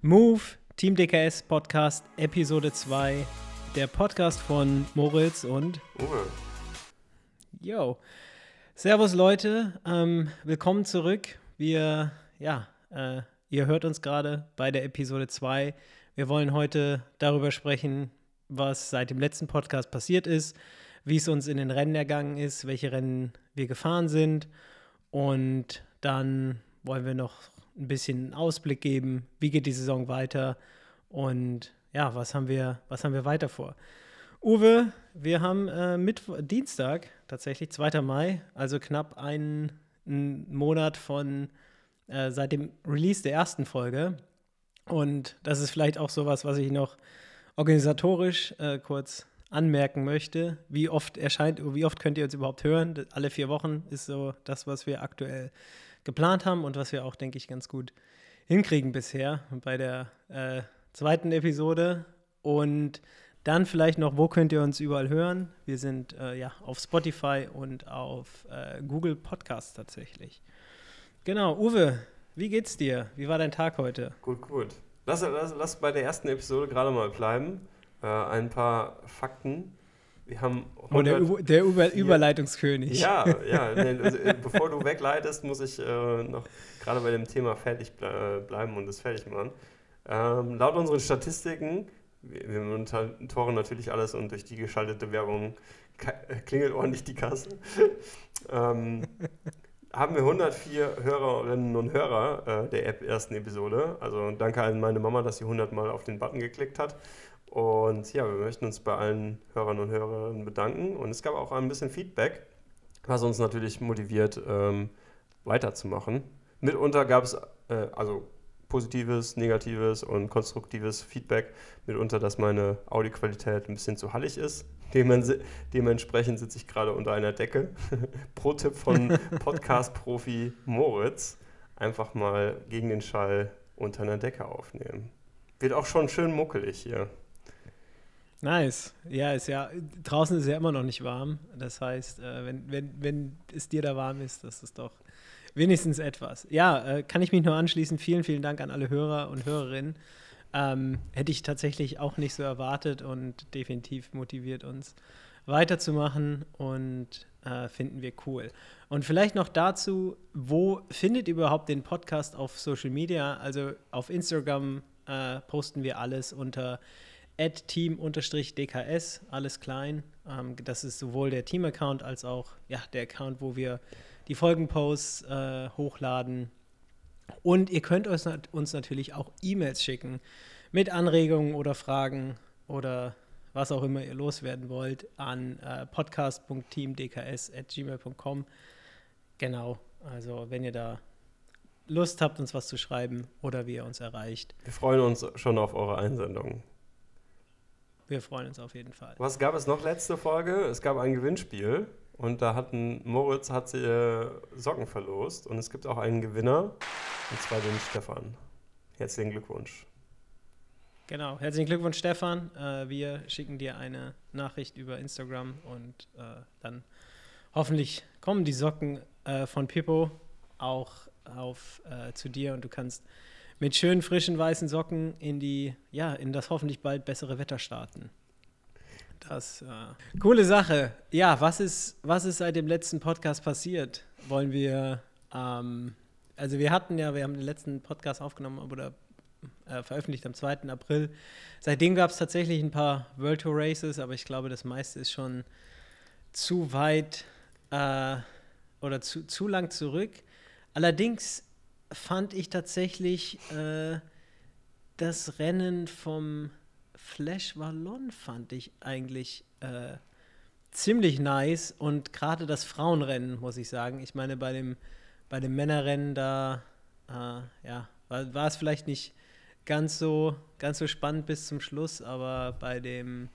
Move, Team DKS Podcast, Episode 2. Der Podcast von Moritz und Uwe. Yo. Servus Leute, ähm, willkommen zurück. Wir, ja, äh, ihr hört uns gerade bei der Episode 2. Wir wollen heute darüber sprechen, was seit dem letzten Podcast passiert ist, wie es uns in den Rennen ergangen ist, welche Rennen wir gefahren sind. Und dann wollen wir noch ein bisschen Ausblick geben, wie geht die Saison weiter und ja, was haben wir, was haben wir weiter vor. Uwe, wir haben äh, Mittwo Dienstag, tatsächlich 2. Mai, also knapp einen, einen Monat von äh, seit dem Release der ersten Folge. Und das ist vielleicht auch sowas, was ich noch organisatorisch äh, kurz anmerken möchte. Wie oft erscheint, wie oft könnt ihr uns überhaupt hören? Alle vier Wochen ist so das, was wir aktuell geplant haben und was wir auch, denke ich, ganz gut hinkriegen bisher bei der äh, zweiten Episode. Und dann vielleicht noch, wo könnt ihr uns überall hören? Wir sind äh, ja auf Spotify und auf äh, Google Podcasts tatsächlich. Genau, Uwe, wie geht's dir? Wie war dein Tag heute? Gut, gut. Lass, lass, lass bei der ersten Episode gerade mal bleiben. Äh, ein paar Fakten. Wir haben oh, der, Über, der Über Überleitungskönig. Ja, ja. Also, äh, bevor du wegleitest, muss ich äh, noch gerade bei dem Thema fertig ble bleiben und es fertig machen. Ähm, laut unseren Statistiken, wir, wir monitoren natürlich alles und durch die geschaltete Werbung klingelt ordentlich die Kasse, ähm, haben wir 104 Hörerinnen und Hörer äh, der App ersten Episode. Also danke an meine Mama, dass sie 100 Mal auf den Button geklickt hat. Und ja, wir möchten uns bei allen Hörern und Hörerinnen bedanken. Und es gab auch ein bisschen Feedback, was uns natürlich motiviert, ähm, weiterzumachen. Mitunter gab es äh, also positives, negatives und konstruktives Feedback. Mitunter, dass meine Audioqualität ein bisschen zu hallig ist. Dementsprechend sitze ich gerade unter einer Decke. Pro-Tipp von Podcast-Profi Moritz. Einfach mal gegen den Schall unter einer Decke aufnehmen. Wird auch schon schön muckelig hier. Nice. Ja, ist ja, draußen ist ja immer noch nicht warm. Das heißt, äh, wenn, wenn, wenn es dir da warm ist, das ist doch wenigstens etwas. Ja, äh, kann ich mich nur anschließen. Vielen, vielen Dank an alle Hörer und Hörerinnen. Ähm, hätte ich tatsächlich auch nicht so erwartet und definitiv motiviert uns weiterzumachen und äh, finden wir cool. Und vielleicht noch dazu, wo findet ihr überhaupt den Podcast auf Social Media? Also auf Instagram äh, posten wir alles unter team-dks, alles klein. Ähm, das ist sowohl der Team-Account als auch ja, der Account, wo wir die Folgenposts äh, hochladen. Und ihr könnt uns, uns natürlich auch E-Mails schicken mit Anregungen oder Fragen oder was auch immer ihr loswerden wollt an äh, podcast.teamdks.gmail.com. Genau, also wenn ihr da Lust habt, uns was zu schreiben oder wie ihr uns erreicht. Wir freuen uns schon auf eure Einsendungen. Wir freuen uns auf jeden Fall. Was gab es noch letzte Folge? Es gab ein Gewinnspiel und da hatten Moritz hat sie, äh, Socken verlost und es gibt auch einen Gewinner und zwar den Stefan. Herzlichen Glückwunsch. Genau, herzlichen Glückwunsch Stefan. Äh, wir schicken dir eine Nachricht über Instagram und äh, dann hoffentlich kommen die Socken von Pippo auch auf zu dir und du kannst mit schönen frischen weißen Socken in die, ja, in das hoffentlich bald bessere Wetter starten. Das, äh, coole Sache. Ja, was ist, was ist seit dem letzten Podcast passiert? Wollen wir, ähm, also wir hatten ja, wir haben den letzten Podcast aufgenommen oder äh, veröffentlicht am 2. April. Seitdem gab es tatsächlich ein paar World Tour Races, aber ich glaube, das meiste ist schon zu weit äh, oder zu, zu lang zurück. Allerdings fand ich tatsächlich äh, das Rennen vom Flash Wallon fand ich eigentlich äh, ziemlich nice und gerade das Frauenrennen, muss ich sagen. Ich meine, bei dem, bei dem Männerrennen da, äh, ja, war, war, es vielleicht nicht ganz so, ganz so spannend bis zum Schluss, aber bei dem,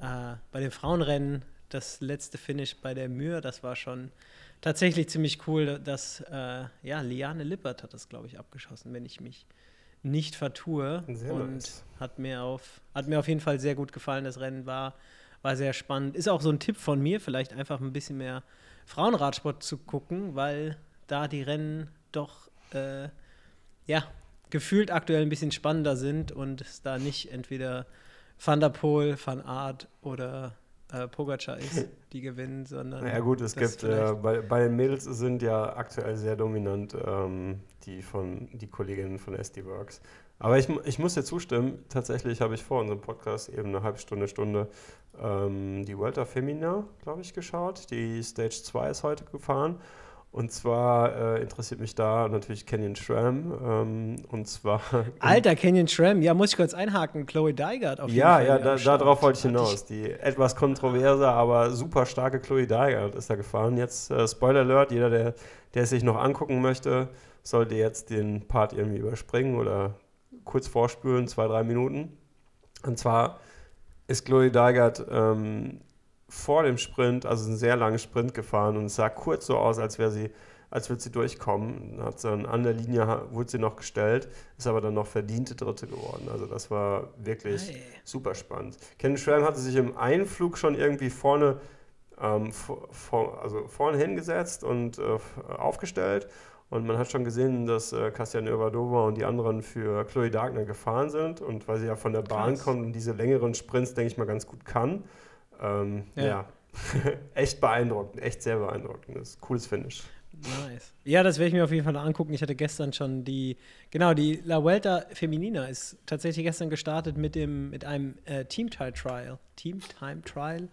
äh, bei dem Frauenrennen, das letzte Finish bei der Mühe, das war schon tatsächlich ziemlich cool, dass äh, ja, Liane Lippert hat das, glaube ich, abgeschossen, wenn ich mich nicht vertue. Sehr und nice. hat mir auf hat mir auf jeden Fall sehr gut gefallen. Das Rennen war, war sehr spannend. Ist auch so ein Tipp von mir, vielleicht einfach ein bisschen mehr Frauenradsport zu gucken, weil da die Rennen doch äh, ja gefühlt aktuell ein bisschen spannender sind und es da nicht entweder Van der Poel, Van Aert oder äh, Pogacar ist, die gewinnen, sondern. Ja, gut, es gibt äh, bei, bei, den Mädels sind ja aktuell sehr dominant ähm, die von die Kolleginnen von SD Works. Aber ich, ich muss dir zustimmen, tatsächlich habe ich vor unserem Podcast eben eine halbe Stunde, Stunde ähm, die Vuelta Femina, glaube ich, geschaut. Die Stage 2 ist heute gefahren. Und zwar äh, interessiert mich da natürlich Canyon Schramm. Ähm, und zwar. Alter, Canyon Schramm, ja, muss ich kurz einhaken. Chloe Dygert auf jeden ja, Fall. Ja, ja, da, darauf wollte ich hinaus. Die etwas kontroverse, aber super starke Chloe Dygert ist da gefahren. Jetzt äh, Spoiler Alert: jeder, der, der es sich noch angucken möchte, sollte jetzt den Part irgendwie überspringen oder kurz vorspülen, zwei, drei Minuten. Und zwar ist Chloe Dygert ähm, vor dem Sprint, also einen sehr langen Sprint gefahren und es sah kurz so aus, als wäre sie, als würde sie durchkommen. Hat dann an der Linie wurde sie noch gestellt, ist aber dann noch verdiente Dritte geworden. Also das war wirklich hey. super spannend. Ken Schramm hatte sich im Einflug schon irgendwie vorne, ähm, vor, also vorne hingesetzt und äh, aufgestellt und man hat schon gesehen, dass äh, Kastian Övadova und die anderen für Chloe Dagner gefahren sind. Und weil sie ja von der Bahn Krass. kommt und diese längeren Sprints, denke ich mal, ganz gut kann. Ähm, ja. ja. echt beeindruckend, echt sehr beeindruckend. Das ist cooles Finish. Nice. Ja, das werde ich mir auf jeden Fall angucken. Ich hatte gestern schon die, genau, die La Vuelta Feminina ist tatsächlich gestern gestartet mit dem, mit einem äh, Team Time Trial. Team Time Trial.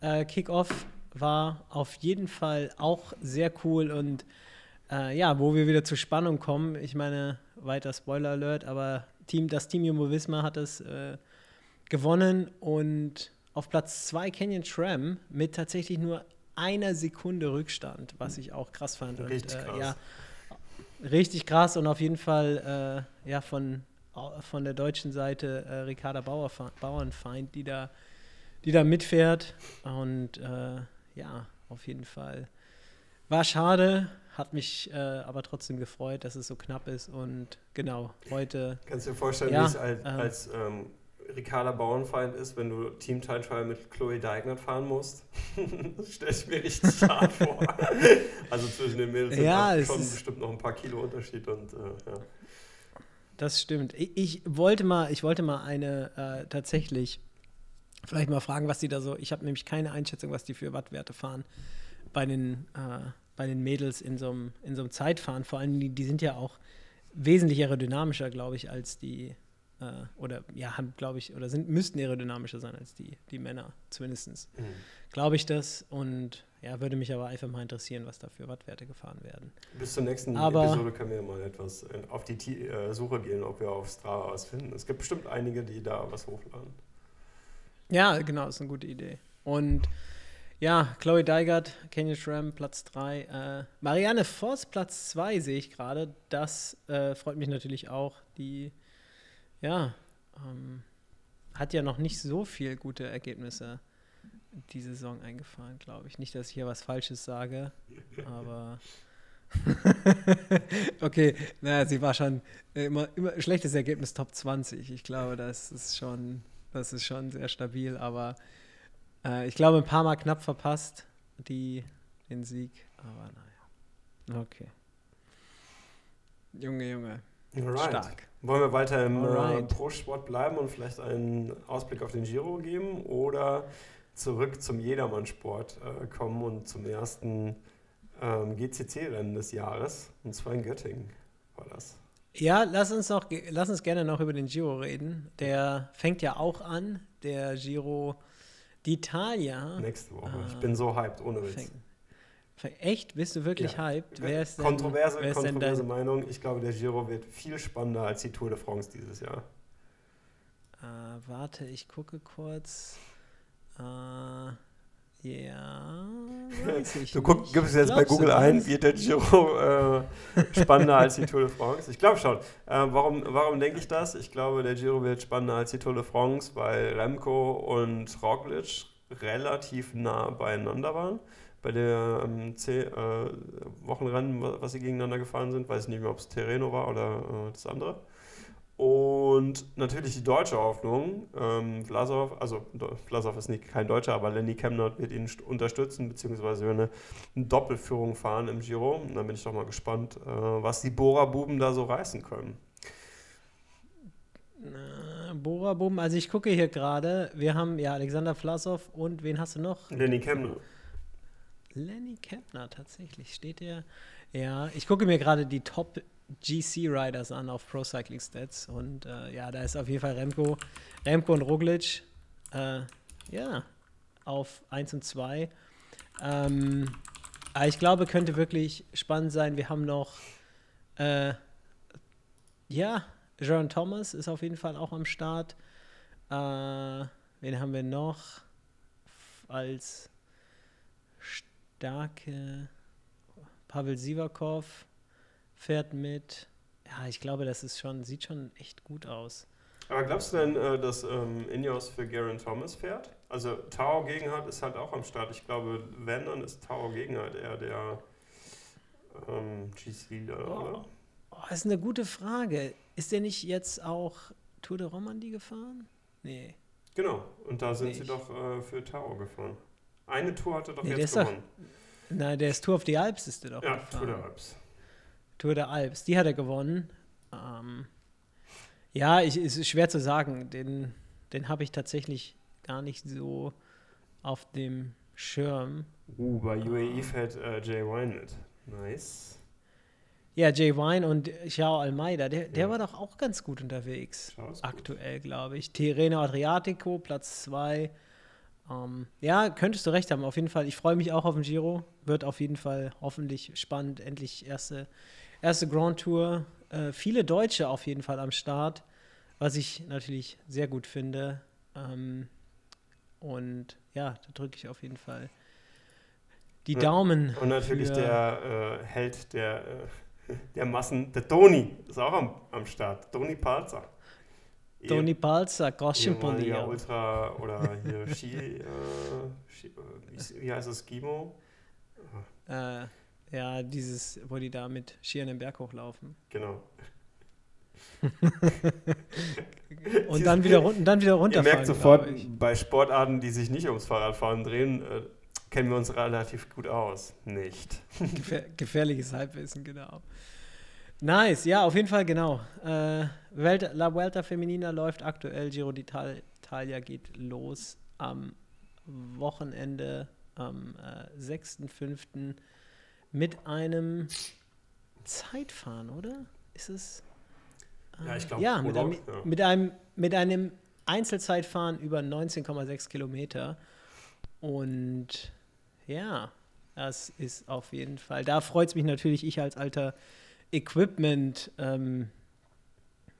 Äh, Kickoff war auf jeden Fall auch sehr cool und äh, ja, wo wir wieder zur Spannung kommen. Ich meine, weiter Spoiler Alert, aber Team, das Team Jumbo Visma hat es äh, gewonnen und auf Platz 2 Canyon Tram mit tatsächlich nur einer Sekunde Rückstand, was ich auch krass fand. Richtig und, äh, krass. Ja, richtig krass und auf jeden Fall äh, ja, von, von der deutschen Seite äh, Ricarda Bauer, Bauernfeind, die da, die da mitfährt. Und äh, ja, auf jeden Fall. War schade, hat mich äh, aber trotzdem gefreut, dass es so knapp ist und genau, heute. Kannst du dir vorstellen, ja, wie es als, ähm, als ähm, Ricarda Bauernfeind ist, wenn du Team Time Trial mit Chloe Deigner fahren musst? das stelle ich mir richtig hart vor. also zwischen den Mädels ja, sind schon bestimmt noch ein paar Kilo Unterschied und äh, ja. Das stimmt. Ich, ich, wollte mal, ich wollte mal eine äh, tatsächlich vielleicht mal fragen, was die da so. Ich habe nämlich keine Einschätzung, was die für Wattwerte fahren bei den äh, bei den Mädels in so einem, in so einem Zeitfahren. Vor allem, die, die sind ja auch wesentlich aerodynamischer, glaube ich, als die, äh, oder ja, haben, glaube ich, oder sind, müssten aerodynamischer sein als die, die Männer, zumindest. Mhm. Glaube ich das und ja, würde mich aber einfach mal interessieren, was da für Wattwerte gefahren werden. Bis zur nächsten aber, Episode können wir mal etwas auf die T äh, Suche gehen, ob wir auf Strava was finden. Es gibt bestimmt einige, die da was hochladen. Ja, genau, ist eine gute Idee. Und ja, Chloe Deigert, Kenny Schramm, Platz 3. Äh, Marianne Voss, Platz 2 sehe ich gerade. Das äh, freut mich natürlich auch. Die, ja, ähm, hat ja noch nicht so viel gute Ergebnisse diese Saison eingefahren, glaube ich. Nicht, dass ich hier was Falsches sage, aber. okay, naja, sie war schon immer, immer schlechtes Ergebnis Top 20. Ich glaube, das ist schon, das ist schon sehr stabil, aber äh, ich glaube, ein paar Mal knapp verpasst, die, den Sieg. Aber naja. Okay. Junge, Junge. Alright. Stark. Wollen wir weiter im äh, Pro-Sport bleiben und vielleicht einen Ausblick auf den Giro geben oder zurück zum Jedermannsport äh, kommen und zum ersten ähm, GCC-Rennen des Jahres, und zwar in Göttingen war das. Ja, lass uns, noch, lass uns gerne noch über den Giro reden. Der fängt ja auch an, der Giro D'Italia. Nächste Woche. ich bin so hyped, ohne Witz. Fäng, fäng, echt? Bist du wirklich ja. hyped? Wer ist denn, kontroverse wer ist kontroverse denn Meinung. Ich glaube, der Giro wird viel spannender als die Tour de France dieses Jahr. Uh, warte, ich gucke kurz. Uh, ja, Du guck, gibst jetzt bei Google ein, wird der Giro äh, spannender als die Tour de France? Ich glaube schon. Äh, warum warum denke ich das? Ich glaube, der Giro wird spannender als die Tour de France, weil Remco und Roglic relativ nah beieinander waren. Bei der ähm, C, äh, Wochenrennen, was sie gegeneinander gefahren sind, weiß ich nicht mehr, ob es Terreno war oder äh, das andere. Und natürlich die deutsche Hoffnung, ähm, Vlasov, also Vlasov ist nicht kein Deutscher, aber Lenny Kemner wird ihn unterstützen, beziehungsweise eine, eine Doppelführung fahren im Giro. Und dann bin ich doch mal gespannt, äh, was die Bohrer-Buben da so reißen können. Bora Boom. Also ich gucke hier gerade, wir haben ja Alexander Vlasov und wen hast du noch? Lenny Kemner. Lenny Kempner, tatsächlich. Steht der? Ja, ich gucke mir gerade die Top GC Riders an auf Pro Cycling Stats und äh, ja, da ist auf jeden Fall Remco, Remco und Roglic, äh, ja, auf 1 und 2. Ähm, aber ich glaube, könnte wirklich spannend sein. Wir haben noch, äh, ja, Jaron Thomas ist auf jeden Fall auch am Start. Äh, wen haben wir noch als starke? Pavel Sivakov fährt mit. Ja, ich glaube, das ist schon, sieht schon echt gut aus. Aber glaubst du denn, äh, dass ähm, Ineos für Garen Thomas fährt? Also Tao Gegenhardt ist halt auch am Start. Ich glaube, wenn, dann ist Tao Gegenhardt eher der ähm, GC-Leader, Oh. oder? Oh, das ist eine gute Frage. Ist der nicht jetzt auch Tour de Romandie gefahren? Nee. Genau, und da sind sie Nicht. doch äh, für Tao gefahren. Eine Tour hat er doch Nee, der jetzt doch gewonnen. Nein, der ist Tour of the Alps ist der doch ja, gefahren. Tour der Alps. Tour der Alps, die hat er gewonnen. Ähm, ja, ich, es ist schwer zu sagen. Den, den habe ich tatsächlich gar nicht so auf dem Schirm. Uh, bei UAE fährt äh, Jay Wine mit. Nice. Ja, Jay Wine und Xiao Almeida, der, der Ja. war doch auch ganz gut unterwegs. Aktuell, glaube ich. Tirreno Adriatico, Platz 2. Ähm, ja, könntest du recht haben, auf jeden Fall. Ich freue mich auch auf den Giro. Wird auf jeden Fall hoffentlich spannend. Endlich erste, erste Grand Tour. Äh, viele Deutsche auf jeden Fall am Start, was ich natürlich sehr gut finde. Ähm, und ja, da drücke ich auf jeden Fall die Ja. Daumen. Und natürlich der äh, Held der, äh, der Massen, der Toni, ist auch am, am Start. Toni Palzer. Toni Balzer, Ehemaliger Groschenpolier. Ultra oder hier Ski, äh, Ski äh, wie, wie heißt das, Skimo? Äh, ja, dieses, wo die da mit Skiern den Berg hochlaufen. Genau. Und dann wieder, run- dann wieder Ihr runterfahren. merkt sofort, bei Sportarten, die sich nicht ums Fahrradfahren drehen, äh, kennen wir uns relativ gut aus. Nicht. Gefähr gefährliches Halbwissen, genau. Nice, ja, auf jeden Fall, genau. Äh, Welt, La Vuelta Feminina läuft aktuell, Giro d'Italia geht los am Wochenende, am äh, 6.5. mit einem Zeitfahren, oder? Ist es? Ja, ich äh, glaub, Ja, mit einem, ja. mit, einem, mit einem Einzelzeitfahren über 19,6 Kilometer. Und ja, das ist auf jeden Fall. Da freut es mich natürlich, ich als alter Equipment, ähm,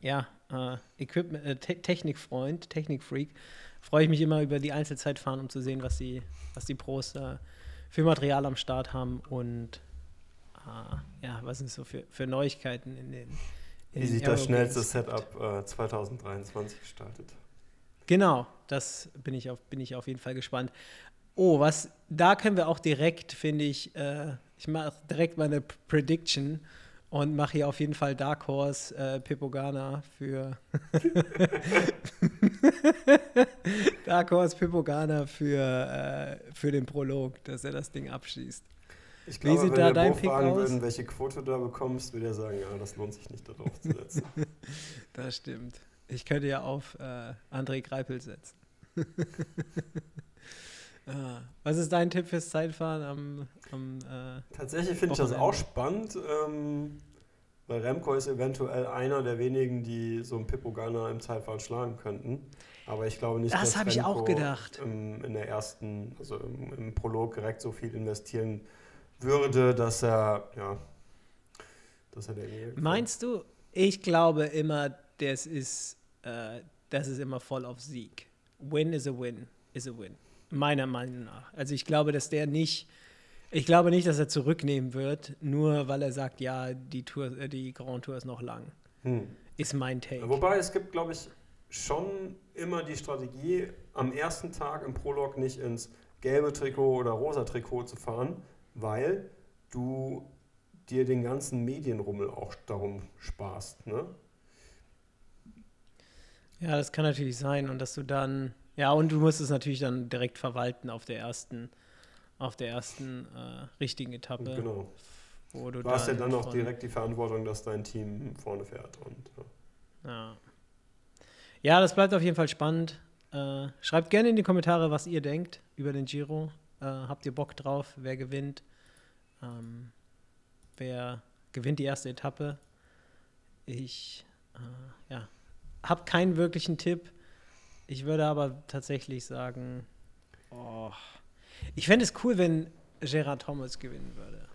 ja, äh, Equipment, äh, Te Technikfreund, Technikfreak, freue ich mich immer über die Einzelzeitfahren, um zu sehen, was die, was die Pros da für Material am Start haben und äh, ja, was sind so für, für Neuigkeiten in den. In Wie sich das schnellste Setup äh, 2023 gestaltet. Genau, das bin ich auf, bin ich auf jeden Fall gespannt. Oh, was, da können wir auch direkt, finde ich, äh, ich mache direkt meine Prediction und mache hier auf jeden Fall Dark Horse äh, Pipogana für Dark Horse Pipogana für, äh, für den Prolog, dass er das Ding abschließt. Ich Wie glaube, sieht wenn da dein Bo Pick fragen aus? würden, welche Quote du da bekommst, würde er sagen, ja, das lohnt sich nicht, da drauf zu setzen. Das stimmt. Ich könnte ja auf äh, André Greipel setzen. ah, was ist dein Tipp fürs Zeitfahren am, am äh, Tatsächlich finde ich das auch spannend, ähm, weil Remco ist eventuell einer der wenigen, die so einen Pippo Ganna im Zeitfahren schlagen könnten. Aber ich glaube nicht, Das dass habe ich auch Remco, gedacht. ähm, in der ersten, also im, im Prolog direkt so viel investieren würde, dass er, ja, dass er der Meinst du? Ich glaube immer, das ist, äh, das ist immer voll auf Sieg. Win is a win, is a win. Meiner Meinung nach. Also ich glaube, dass der nicht, ich glaube nicht, dass er zurücknehmen wird, nur weil er sagt, ja, die Tour, äh, die Grand Tour ist noch lang. Hm. Ist mein Take. Wobei es gibt, glaube ich, schon immer die Strategie, am ersten Tag im Prolog nicht ins gelbe Trikot oder rosa Trikot zu fahren, weil du dir den ganzen Medienrummel auch darum sparst. Ne? Ja, das kann natürlich sein und dass du dann, ja, und du musst es natürlich dann direkt verwalten auf der ersten, auf der ersten äh, richtigen Etappe, Genau. wo du Du hast ja dann auch direkt die Verantwortung, dass dein Team vorne fährt. Und, ja. Ja. ja, das bleibt auf jeden Fall spannend. Äh, schreibt gerne in die Kommentare, was ihr denkt über den Giro. Äh, habt ihr Bock drauf? Wer gewinnt? Ähm, wer gewinnt die erste Etappe? Ich äh, ja, habe keinen wirklichen Tipp. Ich würde aber tatsächlich sagen, oh, ich fände es cool, wenn Gerard Thomas gewinnen würde.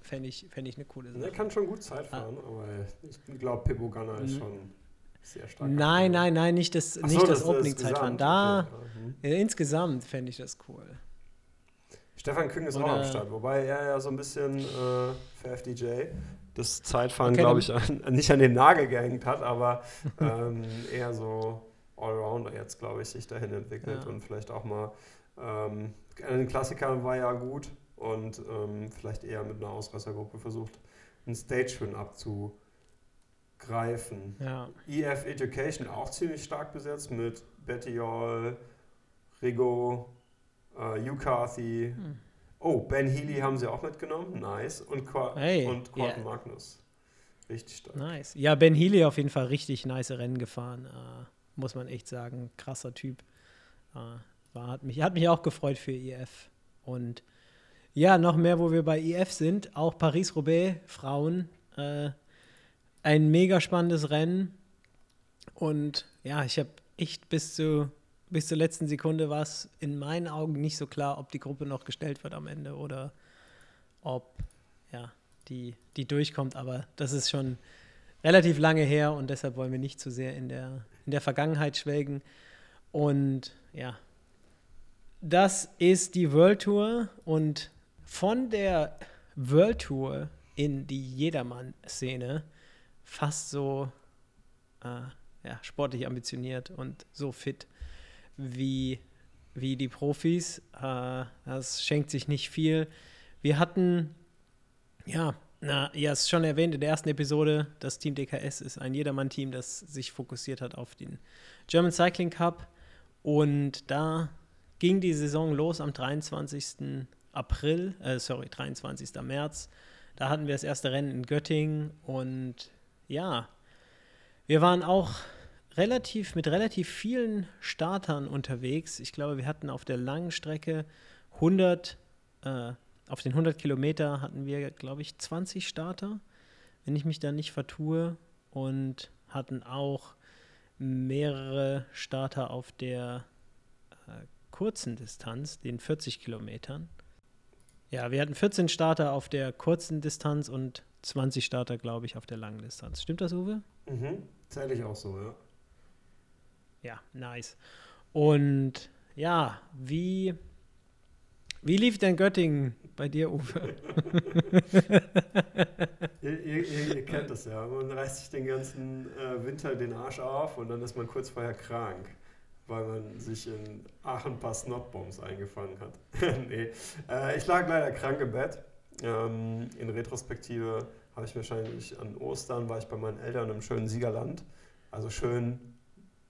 Fände ich, fänd ich eine coole Sache. Er kann schon gut Zeit fahren, ah. aber ich glaube, Pippo Ganna ist mhm. schon sehr stark. Nein, nein, nein, nicht das, so, nicht das, das Opening-Zeitfahren. Da, okay. ja, insgesamt fände ich das cool. Stefan Küng ist Oder auch am Start, wobei er ja so ein bisschen äh, für FDJ das Zeitfahren, okay, glaube ich, an, nicht an den Nagel gehängt hat, aber ähm, eher so Allrounder jetzt, glaube ich, sich dahin entwickelt ja. und vielleicht auch mal ähm, den Klassikern war ja gut und ähm, vielleicht eher mit einer Ausreißergruppe versucht, einen Stage-Win abzugreifen. Ja. EF Education auch ziemlich stark besetzt mit Betty Hall, Rigo, äh, Hugh Carthy. Hm. Oh, Ben Healy haben sie auch mitgenommen. Nice. Und, Qu hey, und yeah. Magnus. Richtig stark. Nice. Ja, Ben Healy auf jeden Fall richtig nice Rennen gefahren. Äh, muss man echt sagen. Krasser Typ. Äh, war, hat, mich, hat mich auch gefreut für IF. Und ja, noch mehr, wo wir bei IF sind. Auch Paris-Roubaix, Frauen. Äh, ein mega spannendes Rennen. Und ja, ich habe echt bis zu bis zur letzten Sekunde war es in meinen Augen nicht so klar, ob die Gruppe noch gestellt wird am Ende oder ob ja, die, die durchkommt. Aber das ist schon relativ lange her und deshalb wollen wir nicht zu sehr in der, in der Vergangenheit schwelgen. Und ja, das ist die World Tour und von der World Tour in die Jedermann-Szene fast so äh, ja, sportlich ambitioniert und so fit wie, wie die Profis. Äh, das schenkt sich nicht viel. Wir hatten, ja, na, ja, es ist schon erwähnt in der ersten Episode, das Team DKS ist ein Jedermann-Team, das sich fokussiert hat auf den German Cycling Cup. Und da ging die Saison los am 23. April, äh, sorry, 23. März. Da hatten wir das erste Rennen in Göttingen und ja, wir waren auch relativ mit relativ vielen Startern unterwegs. Ich glaube, wir hatten auf der langen Strecke 100, äh, auf den 100 Kilometer hatten wir, glaube ich, 20 Starter, wenn ich mich da nicht vertue. Und hatten auch mehrere Starter auf der äh, kurzen Distanz, den 40 Kilometern. Ja, wir hatten 14 Starter auf der kurzen Distanz und 20 Starter, glaube ich, auf der langen Distanz. Stimmt das, Uwe? Mhm, zähle ich auch so, ja. Ja, nice. Und ja, wie, wie lief denn Göttingen bei dir, Uwe? ihr, ihr, ihr, kennt das ja. Man reißt sich den ganzen äh, Winter den Arsch auf und dann ist man kurz vorher krank, weil man sich in Aachen ein paar Snotbombs eingefangen hat. nee. Äh, ich lag leider krank im Bett. Ähm, in Retrospektive habe ich wahrscheinlich an Ostern war ich bei meinen Eltern im schönen Siegerland. Also schön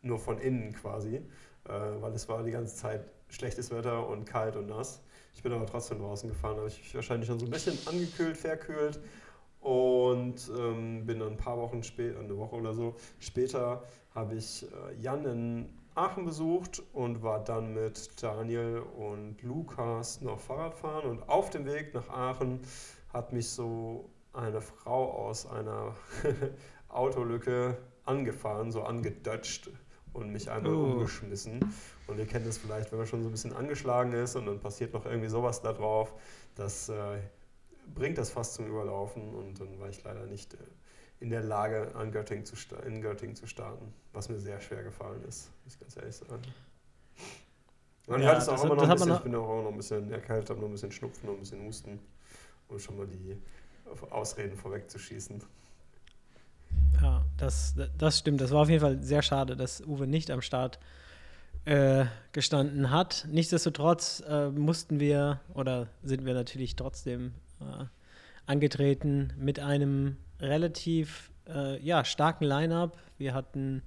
nur von innen quasi, äh, weil es war die ganze Zeit schlechtes Wetter und kalt und nass. Ich bin aber trotzdem draußen gefahren, habe ich mich wahrscheinlich schon so ein bisschen angekühlt, verkühlt und ähm, bin dann ein paar Wochen später, eine Woche oder so später, habe ich äh, Jan in Aachen besucht und war dann mit Daniel und Lukas noch Fahrrad fahren und auf dem Weg nach Aachen hat mich so eine Frau aus einer Autolücke angefahren, so angedutscht und mich einmal oh. umgeschmissen. Und ihr kennt es vielleicht, wenn man schon so ein bisschen angeschlagen ist und dann passiert noch irgendwie sowas da drauf. Das äh, bringt das fast zum Überlaufen und dann war ich leider nicht äh, in der Lage, an Göttingen zu in Göttingen zu starten, was mir sehr schwer gefallen ist, muss ich ganz ehrlich sagen. Man ja, hört es auch immer noch ein bisschen, ich bin auch noch ein bisschen erkältet, habe noch ein bisschen Schnupfen, noch ein bisschen Husten, um schon mal die Ausreden vorwegzuschießen. Ja, das, das stimmt. Das war auf jeden Fall sehr schade, dass Uwe nicht am Start äh, gestanden hat. Nichtsdestotrotz äh, mussten wir oder sind wir natürlich trotzdem äh, angetreten mit einem relativ äh, ja, starken Line-up. Wir hatten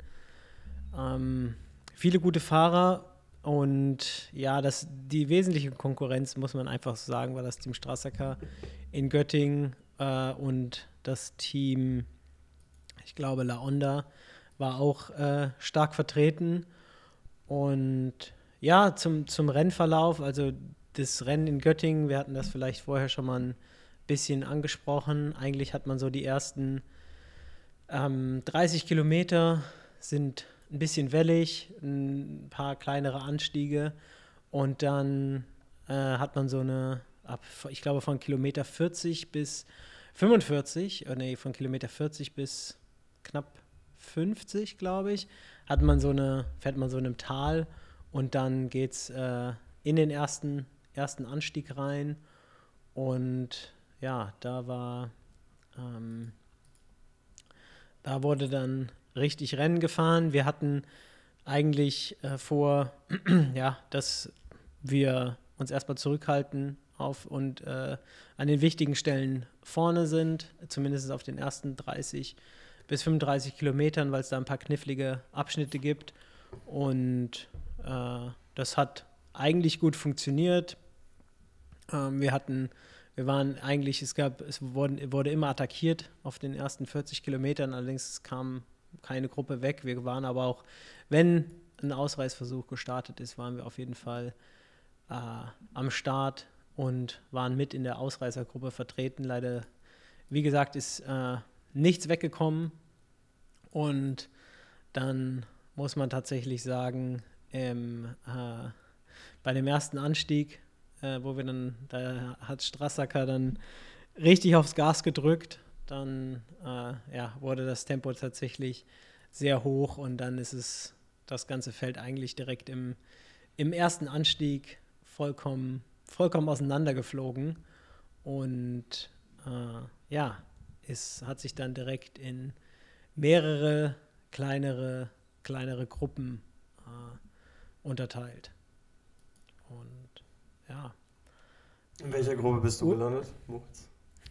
ähm, viele gute Fahrer und ja, das, die wesentliche Konkurrenz, muss man einfach sagen, war das Team Strassacker in Göttingen äh, und das Team ich glaube, La Onda war auch äh, stark vertreten. Und ja, zum, zum Rennverlauf, also das Rennen in Göttingen, wir hatten das vielleicht vorher schon mal ein bisschen angesprochen. Eigentlich hat man so die ersten ähm, 30 Kilometer sind ein bisschen wellig, ein paar kleinere Anstiege und dann äh, hat man so eine, ab, ich glaube von Kilometer 40 bis 45, äh, nee, von Kilometer 40 bis knapp 50, glaube ich, hat man so eine, fährt man so in einem Tal und dann geht es äh, in den ersten, ersten Anstieg rein und ja, da war, ähm, da wurde dann richtig Rennen gefahren. Wir hatten eigentlich äh, vor, ja, dass wir uns erstmal zurückhalten auf und äh, an den wichtigen Stellen vorne sind, zumindest auf den ersten 30 bis 35 Kilometern, weil es da ein paar knifflige Abschnitte gibt. Und äh, das hat eigentlich gut funktioniert. Ähm, wir hatten, wir waren eigentlich, es gab, es wurden, wurde immer attackiert auf den ersten 40 Kilometern, allerdings kam keine Gruppe weg. Wir waren aber auch, wenn ein Ausreißversuch gestartet ist, waren wir auf jeden Fall äh, am Start und waren mit in der Ausreißergruppe vertreten. Leider, wie gesagt, ist äh, nichts weggekommen. Und dann muss man tatsächlich sagen, ähm, äh, bei dem ersten Anstieg, äh, wo wir dann, da hat Strassacker dann richtig aufs Gas gedrückt. Dann äh, ja, wurde das Tempo tatsächlich sehr hoch und dann ist es das ganze Feld eigentlich direkt im, im ersten Anstieg vollkommen, vollkommen auseinandergeflogen. Und äh, ja, es hat sich dann direkt in mehrere kleinere, kleinere Gruppen äh, unterteilt. Und ja. In welcher Gruppe bist du gelandet, Moritz?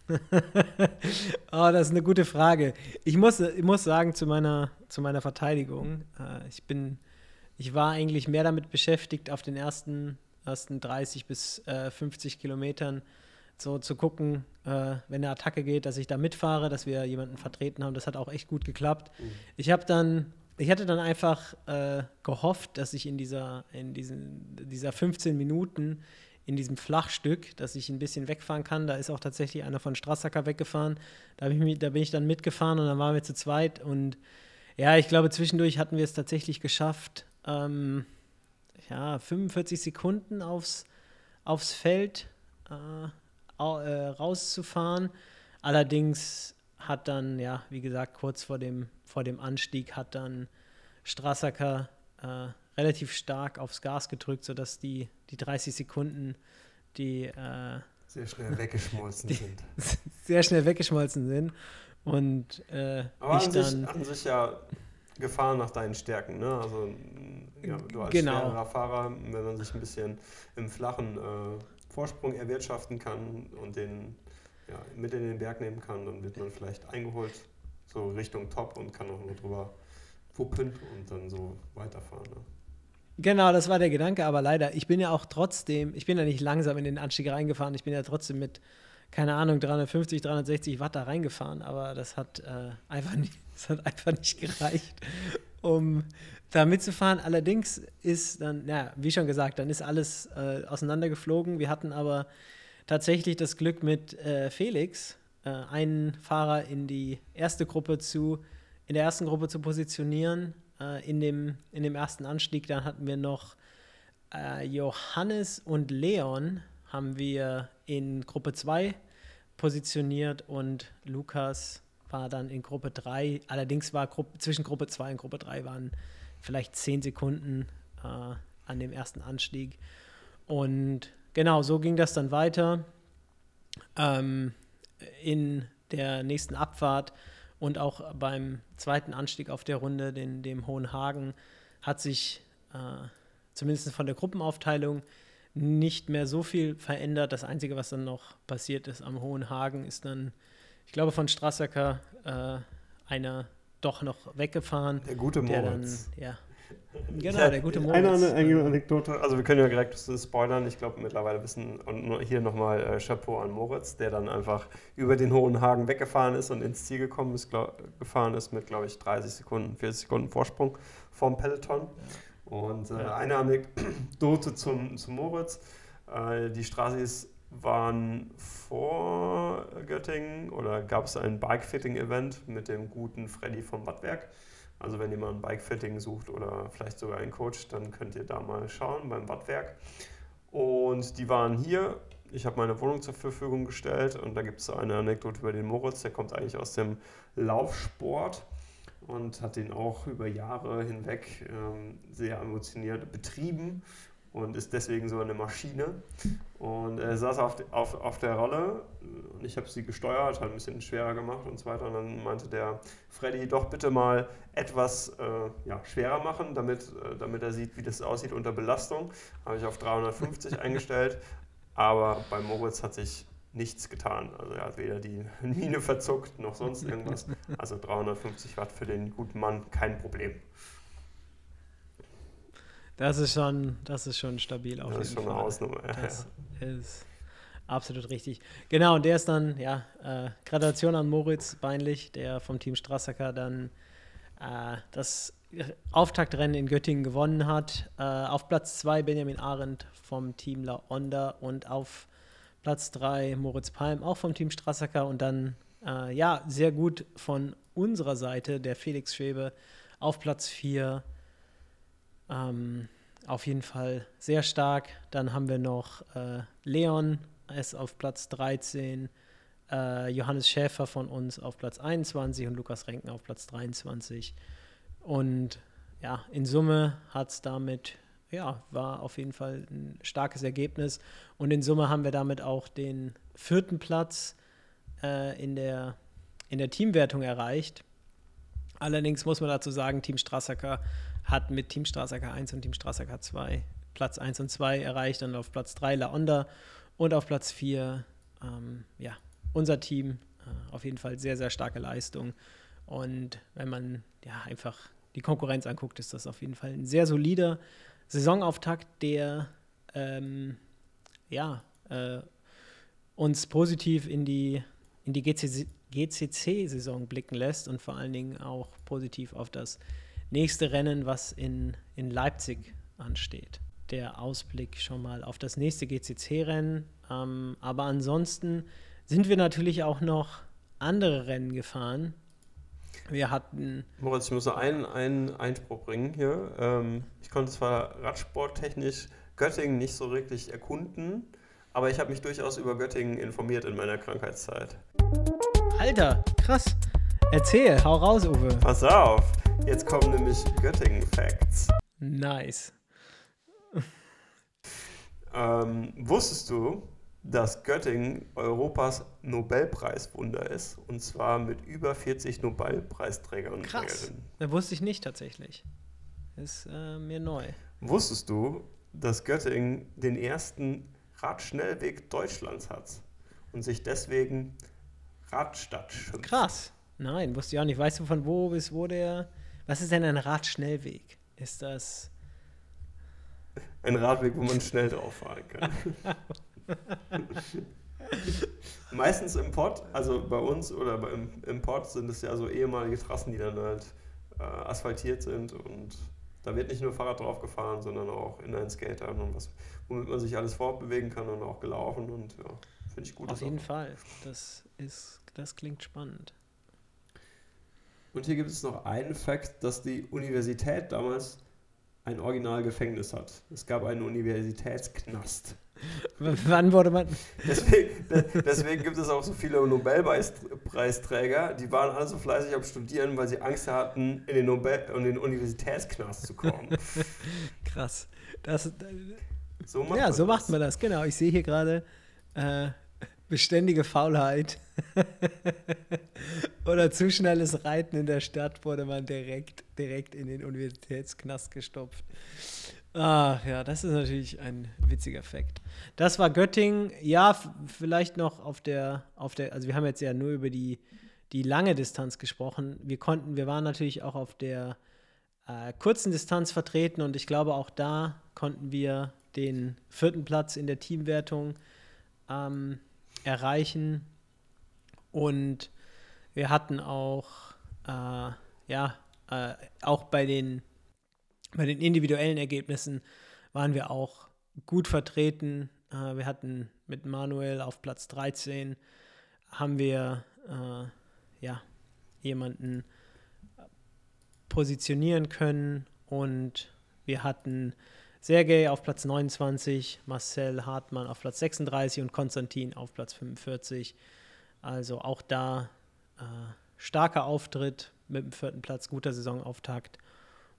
oh, das ist eine gute Frage. Ich muss, ich muss sagen, zu meiner, zu meiner Verteidigung, äh, ich bin, ich war eigentlich mehr damit beschäftigt, auf den ersten, ersten 30 bis äh, 50 Kilometern so zu gucken, äh, wenn eine Attacke geht, dass ich da mitfahre, dass wir jemanden vertreten haben. Das hat auch echt gut geklappt. Mhm. Ich habe dann, ich hatte dann einfach äh, gehofft, dass ich in dieser, in diesen, dieser 15 Minuten in diesem Flachstück, dass ich ein bisschen wegfahren kann. Da ist auch tatsächlich einer von Strassacker weggefahren. Da, ich, da bin ich dann mitgefahren und dann waren wir zu zweit. Und ja, ich glaube, zwischendurch hatten wir es tatsächlich geschafft, ähm, ja, 45 Sekunden aufs, aufs Feld äh, äh, rauszufahren. Allerdings hat dann, ja, wie gesagt, kurz vor dem, vor dem Anstieg hat dann Strassacker äh, relativ stark aufs Gas gedrückt, sodass die, die 30 Sekunden, die äh, sehr schnell weggeschmolzen sind. Sehr schnell weggeschmolzen sind. Und äh, Aber ich an, dann, sich, an sich ja Gefahren nach deinen Stärken, ne? Also ja, du als genau. schwererer Fahrer, wenn man sich ein bisschen im flachen äh, Vorsprung erwirtschaften kann und den ja, mit in den Berg nehmen kann, dann wird man vielleicht eingeholt, so Richtung Top und kann auch nur drüber wuppen und dann so weiterfahren. Ne? Genau, das war der Gedanke, aber leider, ich bin ja auch trotzdem, ich bin ja nicht langsam in den Anstieg reingefahren, ich bin ja trotzdem mit, keine Ahnung, 350, 360 Watt da reingefahren, aber das hat, äh, einfach, nicht, das hat einfach nicht gereicht, um da mitzufahren. Allerdings ist dann, ja, wie schon gesagt, dann ist alles äh, auseinandergeflogen. Wir hatten aber tatsächlich das Glück mit äh, Felix, äh, einen Fahrer in die erste Gruppe zu, in der ersten Gruppe zu positionieren äh, in, dem, in dem ersten Anstieg. Dann hatten wir noch äh, Johannes und Leon haben wir in Gruppe 2 positioniert und Lukas war dann in Gruppe 3. Allerdings war Gruppe, zwischen Gruppe 2 und Gruppe 3 waren vielleicht 10 Sekunden äh, an dem ersten Anstieg. Und genau, so ging das dann weiter. Ähm, in der nächsten Abfahrt und auch beim zweiten Anstieg auf der Runde, den, dem Hohen Hagen, hat sich äh, zumindest von der Gruppenaufteilung nicht mehr so viel verändert. Das Einzige, was dann noch passiert ist am Hohen Hagen, ist dann, ich glaube, von Strassacker äh, einer doch noch weggefahren. Der gute Moritz. Der dann, ja, Genau, der gute Moritz. Eine, eine Anekdote, also wir können ja direkt spoilern. Ich glaube, mittlerweile wissen, und hier nochmal äh, Chapeau an Moritz, der dann einfach über den Hohen Hagen weggefahren ist und ins Ziel gekommen ist, glaub, gefahren ist mit, glaube ich, 30 Sekunden, 40 Sekunden Vorsprung vom Peloton. Und äh, eine Anekdote zum, zum Moritz. Äh, die Straßis waren vor Göttingen oder gab es ein Bikefitting-Event mit dem guten Freddy vom Wattwerk. Also wenn ihr mal ein Bikefitting sucht oder vielleicht sogar einen Coach, dann könnt ihr da mal schauen beim Wattwerk. Und die waren hier. Ich habe meine Wohnung zur Verfügung gestellt und da gibt es eine Anekdote über den Moritz. Der kommt eigentlich aus dem Laufsport und hat den auch über Jahre hinweg ähm, sehr emotioniert betrieben und ist deswegen so eine Maschine. Und er saß auf, auf, auf der Rolle und ich habe sie gesteuert, hat ein bisschen schwerer gemacht und so weiter. Und dann meinte der Freddy, doch bitte mal etwas äh, ja, schwerer machen, damit, äh, damit er sieht, wie das aussieht unter Belastung. Habe ich auf 350 eingestellt, aber bei Moritz hat sich nichts getan. Also er hat weder die Mine verzuckt noch sonst irgendwas. Also 350 Watt für den guten Mann, kein Problem. Das ist schon, das ist schon stabil auf das jeden Fall. Das ist schon eine Hausnummer. Das ja. ist absolut richtig. Genau, und der ist dann, ja, äh, Gratulation an Moritz Beinlich, der vom Team Strassacker dann äh, das Auftaktrennen in Göttingen gewonnen hat. Äh, auf Platz 2 Benjamin Arendt vom Team La Onda und auf Platz 3 Moritz Palm, auch vom Team Strassacker und dann, äh, ja, sehr gut von unserer Seite der Felix Schwebe auf Platz 4 ähm, auf jeden Fall sehr stark. Dann haben wir noch äh, Leon, ist auf Platz 13, äh, Johannes Schäfer von uns auf Platz 21 und Lukas Renken auf Platz 23. Und ja, in Summe hat es damit, ja, war auf jeden Fall ein starkes Ergebnis. Und in Summe haben wir damit auch den vierten Platz äh, in, der, in der Teamwertung erreicht. Allerdings muss man dazu sagen, Team Strassacker hat mit Team Strassacker 1 und Team Strassacker 2 Platz 1 und 2 erreicht und auf Platz 3 La Onda und auf Platz 4 ähm, ja, unser Team. Äh, auf jeden Fall sehr, sehr starke Leistung. Und wenn man ja einfach die Konkurrenz anguckt, ist das auf jeden Fall ein sehr solider Saisonauftakt, der ähm, ja, äh, uns positiv in die, in die GCC-Saison blicken lässt und vor allen Dingen auch positiv auf das nächste Rennen, was in, in Leipzig ansteht. Der Ausblick schon mal auf das nächste GCC-Rennen. Ähm, aber ansonsten sind wir natürlich auch noch andere Rennen gefahren. Wir hatten. Moritz, ich muss noch einen, einen Einspruch bringen hier. Ähm, ich konnte zwar radsporttechnisch Göttingen nicht so wirklich erkunden, aber ich habe mich durchaus über Göttingen informiert in meiner Krankheitszeit. Alter, krass. Erzähl, hau raus, Uwe. Pass auf. Jetzt kommen nämlich Göttingen-Facts. Nice. ähm, wusstest du, dass Göttingen Europas Nobelpreiswunder ist? Und zwar mit über 40 Nobelpreisträgern und Krass. Trägerinnen. Das wusste ich nicht tatsächlich. Ist äh, mir neu. Wusstest du, dass Göttingen den ersten Radschnellweg Deutschlands hat und sich deswegen Radstadt schimpft? Krass. Nein, wusste ich auch nicht. Weißt du, von wo bis wo der was ist denn ein Radschnellweg? Ist das. Ein Radweg, wo man schnell drauf fahren kann. Meistens im Pott, also bei uns oder im, im Pott sind es ja so ehemalige Trassen, die dann halt äh, asphaltiert sind und da wird nicht nur Fahrrad drauf gefahren, sondern auch Inline-Skater und was, womit man sich alles fortbewegen kann und auch gelaufen und ja, finde ich gut. Auf jeden Fall, das ist, das klingt spannend. Und hier gibt es noch einen Fakt, dass die Universität damals ein Originalgefängnis hat. Es gab einen Universitätsknast. Wann wurde man. Deswegen, deswegen, gibt es auch so viele Nobelpreisträger, die waren alle so fleißig am Studieren, weil sie Angst hatten, in den, Nobel in den Universitätsknast zu kommen. Krass. Das, so macht ja, so das. macht man das, genau. Ich sehe hier gerade äh, beständige Faulheit oder zu schnelles Reiten in der Stadt wurde man direkt, direkt in den Universitätsknast gestopft. Ach ja, das ist natürlich ein witziger Fakt. Das war Göttingen. Ja, vielleicht noch auf der, auf der, also wir haben jetzt ja nur über die, die lange Distanz gesprochen. Wir konnten, wir waren natürlich auch auf der äh, kurzen Distanz vertreten und ich glaube, auch da konnten wir den vierten Platz in der Teamwertung ähm, erreichen. Und wir hatten auch, äh, ja, äh, auch bei den, bei den individuellen Ergebnissen waren wir auch gut vertreten. Äh, wir hatten mit Manuel auf Platz 13 haben wir äh, ja, jemanden positionieren können und wir hatten Sergej auf Platz 29, Marcel Hartmann auf Platz 36 und Konstantin auf Platz 45. Also auch da äh, starker Auftritt mit dem vierten Platz, guter Saisonauftakt.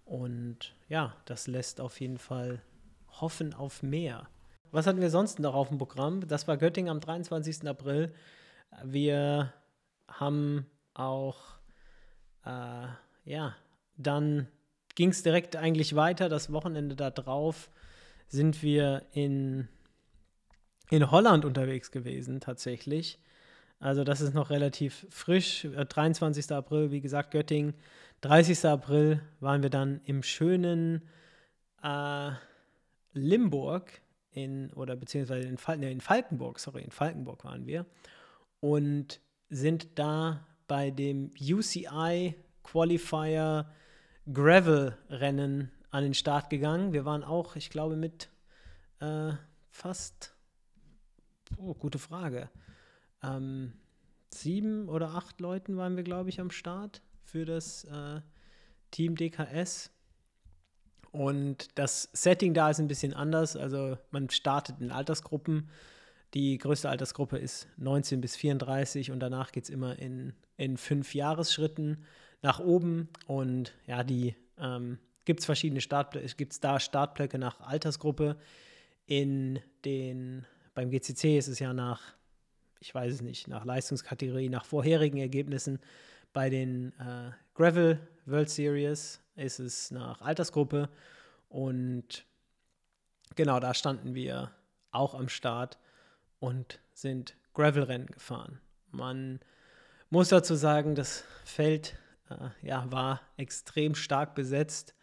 Und ja, das lässt auf jeden Fall hoffen auf mehr. Was hatten wir sonst noch auf dem Programm? Das war Göttingen am 23. April. Wir haben auch, äh, ja, dann ging es direkt eigentlich weiter. Das Wochenende da drauf sind wir in, in Holland unterwegs gewesen, tatsächlich. Also das ist noch relativ frisch. 23. Äh, April, wie gesagt, Göttingen. 30. April waren wir dann im schönen äh, Limburg in, oder beziehungsweise in, Fal nee, in Falkenburg, sorry, in Falkenburg waren wir und sind da bei dem UCI Qualifier Gravel-Rennen an den Start gegangen. Wir waren auch, ich glaube, mit äh, fast, oh, gute Frage, ähm, sieben oder acht Leuten waren wir, glaube ich, am Start für das äh, Team DKS. Und das Setting da ist ein bisschen anders. Also man startet in Altersgruppen. Die größte Altersgruppe ist 19 bis 34 und danach geht es immer in, in fünf Jahresschritten nach oben. Und ja, die ähm, gibt es verschiedene Startblöcke, gibt es da Startblöcke nach Altersgruppe. In den, beim GCC ist es ja nach, ich weiß es nicht, nach Leistungskategorie, nach vorherigen Ergebnissen. Bei den äh, Gravel World Series ist es nach Altersgruppe. Und genau, da standen wir auch am Start und sind Gravel-Rennen gefahren. Man muss dazu sagen, das Feld äh, ja, war extrem stark besetzt.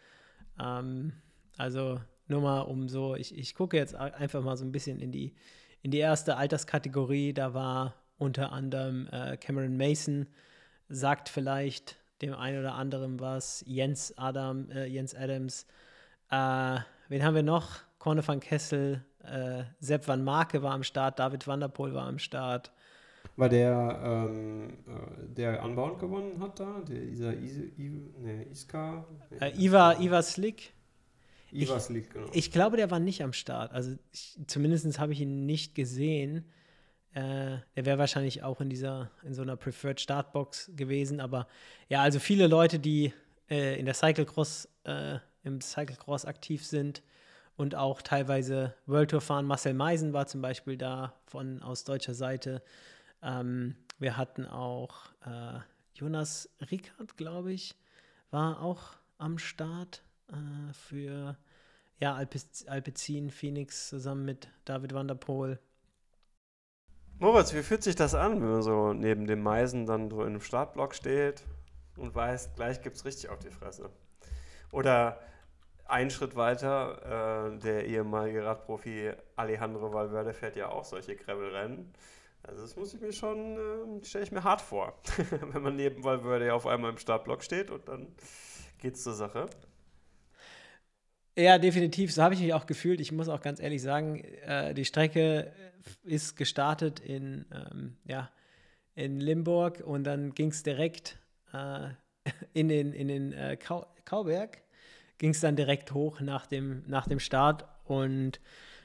Ähm, also nur mal um so, ich, ich gucke jetzt einfach mal so ein bisschen in die, in die erste Alterskategorie. Da war unter anderem äh, Cameron Mason, sagt vielleicht dem einen oder anderen was, Jens, Adam, äh, Jens Adams. Äh, wen haben wir noch? Corne van Kessel, äh, Sepp van Marke war am Start, David van der Poel war am Start. War der, ähm, äh, der Unbound gewonnen hat da? Der, dieser nee, Iska? Nee, äh, Iva, Iva Slick? Iva ich, Slick, genau. Ich glaube, der war nicht am Start. Also zumindest habe ich ihn nicht gesehen. Äh, der wäre wahrscheinlich auch in dieser, in so einer Preferred Startbox gewesen. Aber ja, also viele Leute, die äh, in der Cyclecross, äh, im Cyclecross aktiv sind und auch teilweise World Tour fahren. Marcel Meisen war zum Beispiel da von aus deutscher Seite. Ähm, wir hatten auch äh, Jonas Rickert, glaube ich, war auch am Start äh, für ja, Alpez Alpecin Phoenix zusammen mit David van der Poel. Moritz, wie fühlt sich das an, wenn man so neben dem Meisen dann so in einem Startblock steht und weiß, gleich gibt es richtig auf die Fresse? Oder ein Schritt weiter, äh, der ehemalige Radprofi Alejandro Valverde fährt ja auch solche Gravelrennen. Also das muss ich mir schon, äh, stelle ich mir hart vor, wenn man neben Valverde auf einmal im Startblock steht und dann geht's zur Sache. Ja, definitiv. So habe ich mich auch gefühlt. Ich muss auch ganz ehrlich sagen, äh, die Strecke ist gestartet in, ähm, ja, in Limburg und dann ging es direkt äh, in den, in den äh, Kau Kauberg, ging es dann direkt hoch nach dem, nach dem Start und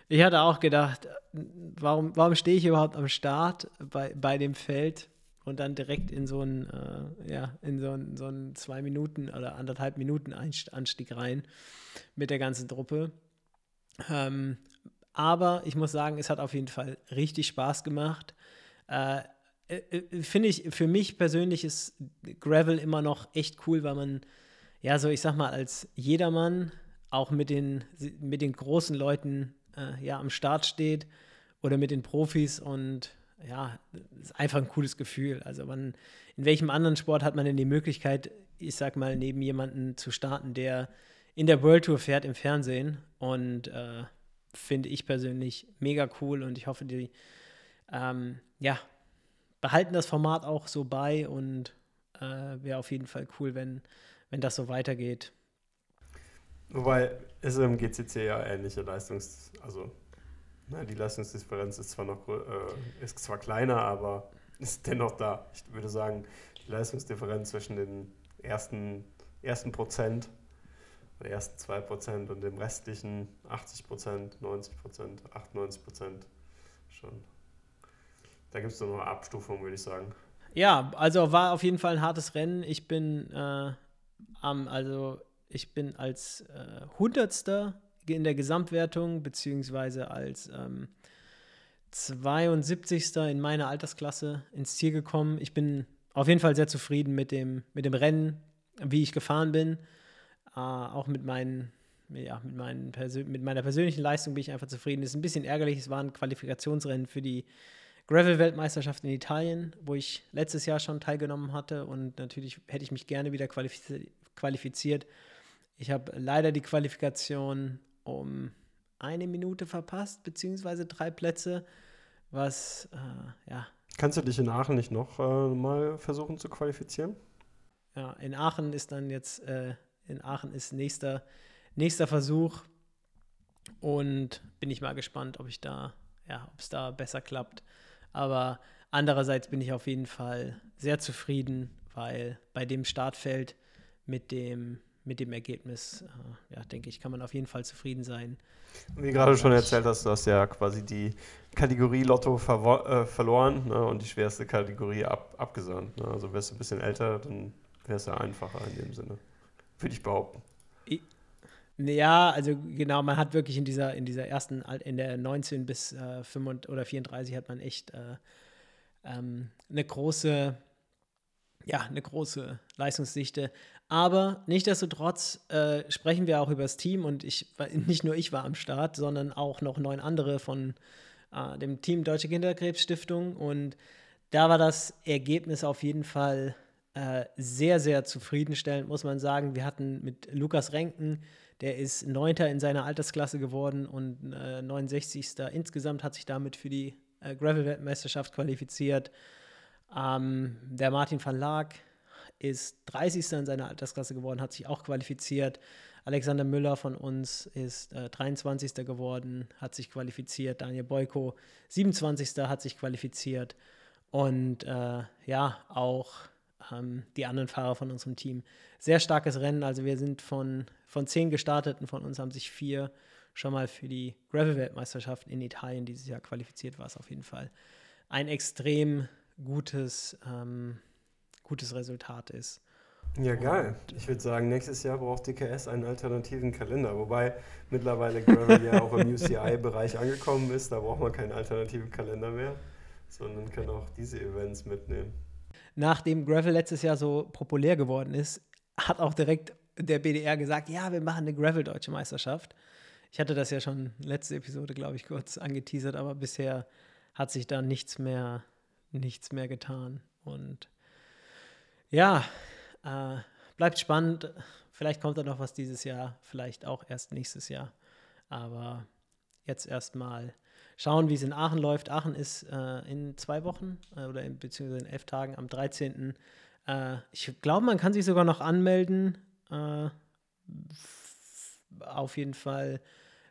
ich hatte auch gedacht, warum, warum stehe ich überhaupt am Start bei, bei dem Feld und dann direkt in so einen, äh, ja, in so einen, so einen zwei Minuten oder anderthalb Minuten Anstieg rein mit der ganzen Truppe. Ähm, aber ich muss sagen, es hat auf jeden Fall richtig Spaß gemacht. Äh, äh, äh Finde ich, für mich persönlich ist Gravel immer noch echt cool, weil man, ja, so ich sag mal, als jedermann auch mit den, mit den großen Leuten äh, ja, am Start steht oder mit den Profis und ja, ist einfach ein cooles Gefühl. Also man, in welchem anderen Sport hat man denn die Möglichkeit, ich sag mal, neben jemanden zu starten, der in der World Tour fährt im Fernsehen. Und äh, finde ich persönlich mega cool und ich hoffe, die ähm, ja, behalten das Format auch so bei und äh, wäre auf jeden Fall cool, wenn, wenn das so weitergeht. Wobei es im GCC ja ähnliche Leistungs-, also na, die Leistungsdifferenz ist zwar noch äh, ist zwar kleiner, aber ist dennoch da. Ich würde sagen, die Leistungsdifferenz zwischen den ersten, ersten Prozent, den ersten 2 Prozent und dem restlichen 80 Prozent, 90 Prozent, 98 Prozent schon. Da gibt es noch eine Abstufung, würde ich sagen. Ja, also war auf jeden Fall ein hartes Rennen. Ich bin äh, am, also ich bin als äh, Hundertster in der Gesamtwertung, beziehungsweise als ähm, 72. in meiner Altersklasse ins Ziel gekommen. Ich bin auf jeden Fall sehr zufrieden mit dem, mit dem Rennen, wie ich gefahren bin. Äh, auch mit meinen, ja, mit, meinen mit meiner persönlichen Leistung bin ich einfach zufrieden. Es ist ein bisschen ärgerlich, es war ein Qualifikationsrennen für die Gravel-Weltmeisterschaft in Italien, wo ich letztes Jahr schon teilgenommen hatte und natürlich hätte ich mich gerne wieder qualifiziert. Ich habe leider die Qualifikation um eine Minute verpasst, beziehungsweise drei Plätze, was, äh, ja. Kannst du dich in Aachen nicht noch äh, mal versuchen zu qualifizieren? Ja, in Aachen ist dann jetzt, äh, in Aachen ist nächster, nächster Versuch und bin ich mal gespannt, ob ich da, ja, ob es da besser klappt. Aber andererseits bin ich auf jeden Fall sehr zufrieden, weil bei dem Startfeld mit dem mit dem Ergebnis, äh, ja, denke ich, kann man auf jeden Fall zufrieden sein. Wie gerade schon erzählt hast, du hast ja quasi die Kategorie Lotto äh, verloren ne, und die schwerste Kategorie ab abgesandt. Ne? Also wärst du ein bisschen älter, dann wäre es ja einfacher in dem Sinne. Würde ich behaupten. ja, also genau, man hat wirklich in dieser, in dieser ersten, in der 19 bis äh, 35 oder 34 hat man echt äh, ähm, eine große, ja, eine große Leistungsdichte. Aber nichtsdestotrotz äh, sprechen wir auch über das Team und ich, nicht nur ich war am Start, sondern auch noch neun andere von äh, dem Team Deutsche Kinderkrebsstiftung. Und da war das Ergebnis auf jeden Fall äh, sehr, sehr zufriedenstellend, muss man sagen. Wir hatten mit Lukas Renken, der ist Neunter in seiner Altersklasse geworden und 69. Äh, insgesamt hat sich damit für die äh, Gravel-Weltmeisterschaft qualifiziert. Ähm, der Martin Verlag ist 30. in seiner Altersklasse geworden, hat sich auch qualifiziert. Alexander Müller von uns ist äh, 23. geworden, hat sich qualifiziert. Daniel Boyko, 27. hat sich qualifiziert. Und äh, ja, auch ähm, die anderen Fahrer von unserem Team. Sehr starkes Rennen. Also wir sind von, von zehn gestarteten, von uns haben sich vier schon mal für die Gravel-Weltmeisterschaft in Italien dieses Jahr qualifiziert, war es auf jeden Fall ein extrem gutes ähm, gutes Resultat ist. Ja, geil. Ich würde sagen, nächstes Jahr braucht DKS einen alternativen Kalender. Wobei mittlerweile Gravel ja auch im UCI-Bereich angekommen ist. Da braucht man keinen alternativen Kalender mehr, sondern kann auch diese Events mitnehmen. Nachdem Gravel letztes Jahr so populär geworden ist, hat auch direkt der BDR gesagt, ja, wir machen eine Gravel-Deutsche Meisterschaft. Ich hatte das ja schon letzte Episode, glaube ich, kurz angeteasert, aber bisher hat sich da nichts mehr, nichts mehr getan. Und ja, äh, bleibt spannend. Vielleicht kommt da noch was dieses Jahr, vielleicht auch erst nächstes Jahr. Aber jetzt erstmal schauen, wie es in Aachen läuft. Aachen ist äh, in zwei Wochen äh, oder in, beziehungsweise in elf Tagen am 13. Äh, ich glaube, man kann sich sogar noch anmelden. Äh, auf jeden Fall,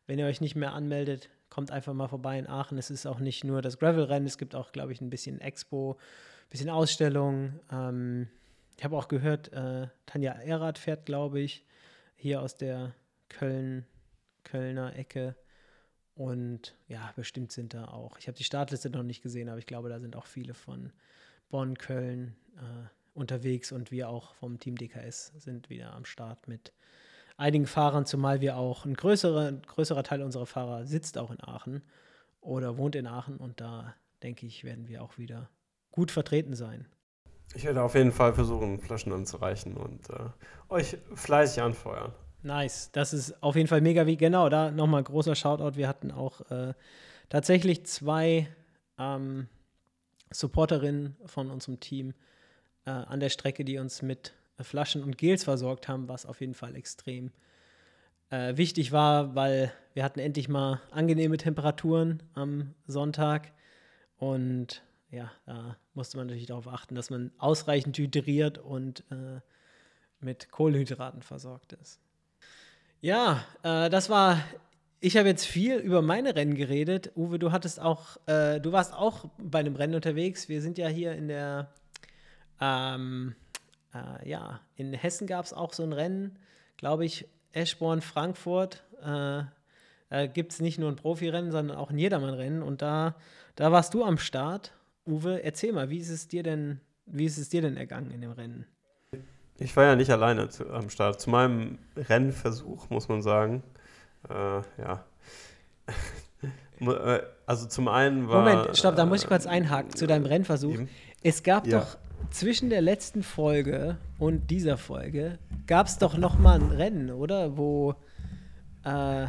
wenn ihr euch nicht mehr anmeldet, kommt einfach mal vorbei in Aachen. Es ist auch nicht nur das Gravel-Rennen, es gibt auch, glaube ich, ein bisschen Expo, ein bisschen Ausstellung. Ähm, ich habe auch gehört, äh, Tanja Erath fährt, glaube ich, hier aus der Köln, Kölner Ecke. Und ja, bestimmt sind da auch. Ich habe die Startliste noch nicht gesehen, aber ich glaube, da sind auch viele von Bonn, Köln äh, unterwegs und wir auch vom Team DKS sind wieder am Start mit einigen Fahrern, zumal wir auch ein größerer, ein größerer Teil unserer Fahrer sitzt auch in Aachen oder wohnt in Aachen und da denke ich, werden wir auch wieder gut vertreten sein. Ich werde auf jeden Fall versuchen, Flaschen anzureichen und äh, euch fleißig anfeuern. Nice, das ist auf jeden Fall mega wie genau. Da nochmal großer Shoutout. Wir hatten auch äh, tatsächlich zwei ähm, Supporterinnen von unserem Team äh, an der Strecke, die uns mit Flaschen und Gels versorgt haben, was auf jeden Fall extrem äh, wichtig war, weil wir hatten endlich mal angenehme Temperaturen am Sonntag und ja, da musste man natürlich darauf achten, dass man ausreichend hydriert und äh, mit Kohlenhydraten versorgt ist. Ja, äh, das war. Ich habe jetzt viel über meine Rennen geredet. Uwe, du hattest auch, äh, du warst auch bei einem Rennen unterwegs. Wir sind ja hier in der, ähm, äh, ja, in Hessen gab es auch so ein Rennen, glaube ich, Eschborn, Frankfurt. Äh, gibt es nicht nur ein Profirennen, sondern auch ein Jedermann-Rennen. Und da, da warst du am Start. Uwe, erzähl mal, wie ist es dir denn, wie ist es dir denn ergangen in dem Rennen? Ich war ja nicht alleine zu, am Start. Zu meinem Rennversuch, muss man sagen. Äh, ja. Äh, also zum einen war. Moment, stopp, da muss ich kurz einhaken zu deinem Rennversuch. Eben. Es gab ja. doch zwischen der letzten Folge und dieser Folge gab es doch noch mal ein Rennen, oder? Wo äh,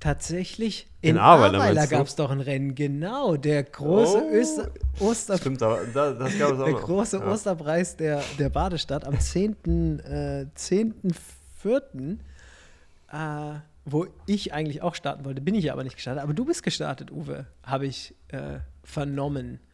tatsächlich in, in Ahrweiler gab es doch ein Rennen, genau, der große oh, Öster Oster Stimmt, da, das gab es auch Der noch. große ja. Osterpreis der, der Badestadt am 10.4., äh, 10. äh, wo ich eigentlich auch starten wollte, bin ich aber nicht gestartet. Aber du bist gestartet, Uwe, habe ich äh, vernommen.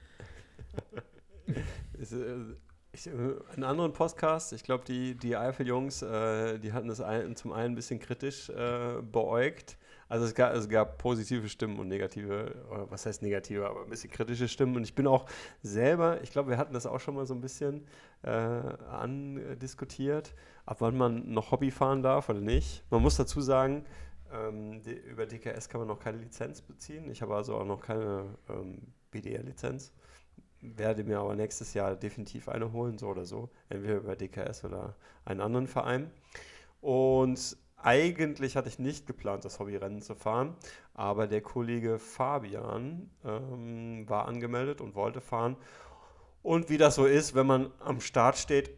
Äh, ich, äh, in anderen Podcasts, ich glaube, die, die Eifel-Jungs, äh, die hatten das ein, zum einen ein bisschen kritisch äh, beäugt. Also es gab, es gab positive Stimmen und negative, oder was heißt negative, aber ein bisschen kritische Stimmen. Und ich bin auch selber, ich glaube, wir hatten das auch schon mal so ein bisschen äh, andiskutiert, ab wann man noch Hobby fahren darf oder nicht. Man muss dazu sagen, ähm, die, über DKS kann man noch keine Lizenz beziehen. Ich habe also auch noch keine ähm, BDR-Lizenz werde mir aber nächstes Jahr definitiv eine holen, so oder so. Entweder über DKS oder einen anderen Verein. Und eigentlich hatte ich nicht geplant, das Hobbyrennen zu fahren, aber der Kollege Fabian ähm, war angemeldet und wollte fahren. Und wie das so ist, wenn man am Start steht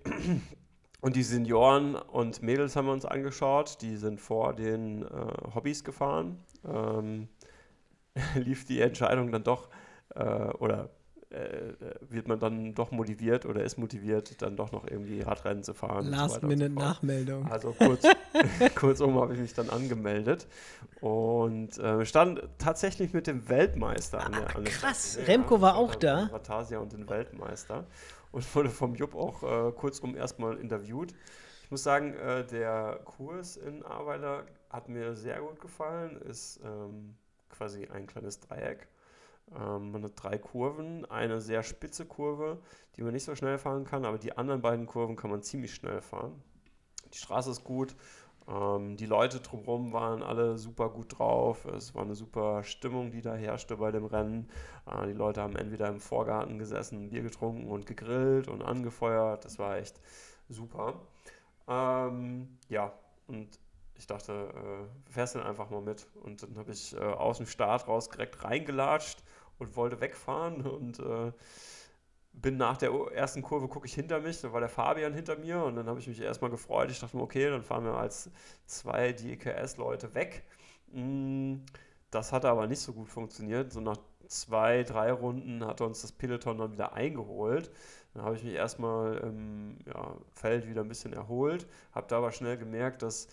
und die Senioren und Mädels haben wir uns angeschaut, die sind vor den äh, Hobbys gefahren, ähm, lief die Entscheidung dann doch, äh, oder äh, wird man dann doch motiviert oder ist motiviert, dann doch noch irgendwie Radrennen zu fahren. Last-Minute-Nachmeldung. So also kurz, kurzum habe ich mich dann angemeldet und äh, stand tatsächlich mit dem Weltmeister an der, an der Krass, Stadt. Remco war auch da. Vatasia und den Weltmeister und wurde vom Jupp auch äh, kurzum erstmal interviewt. Ich muss sagen, äh, der Kurs in Aweiler hat mir sehr gut gefallen, ist ähm, quasi ein kleines Dreieck ähm, man hat drei Kurven, eine sehr spitze Kurve, die man nicht so schnell fahren kann, aber die anderen beiden Kurven kann man ziemlich schnell fahren. Die Straße ist gut, ähm, die Leute drumherum waren alle super gut drauf, es war eine super Stimmung, die da herrschte bei dem Rennen. Äh, die Leute haben entweder im Vorgarten gesessen, Bier getrunken und gegrillt und angefeuert, das war echt super. Ähm, ja, und ich dachte, äh, fährst du einfach mal mit. Und dann habe ich äh, aus dem Start raus direkt reingelatscht und wollte wegfahren und äh, bin nach der ersten Kurve, gucke ich hinter mich, da war der Fabian hinter mir und dann habe ich mich erstmal gefreut. Ich dachte mir, okay, dann fahren wir als zwei DKS-Leute weg. Mm, das hat aber nicht so gut funktioniert. So nach zwei, drei Runden hat uns das Peloton dann wieder eingeholt. Dann habe ich mich erstmal im ja, Feld wieder ein bisschen erholt, habe da aber schnell gemerkt, dass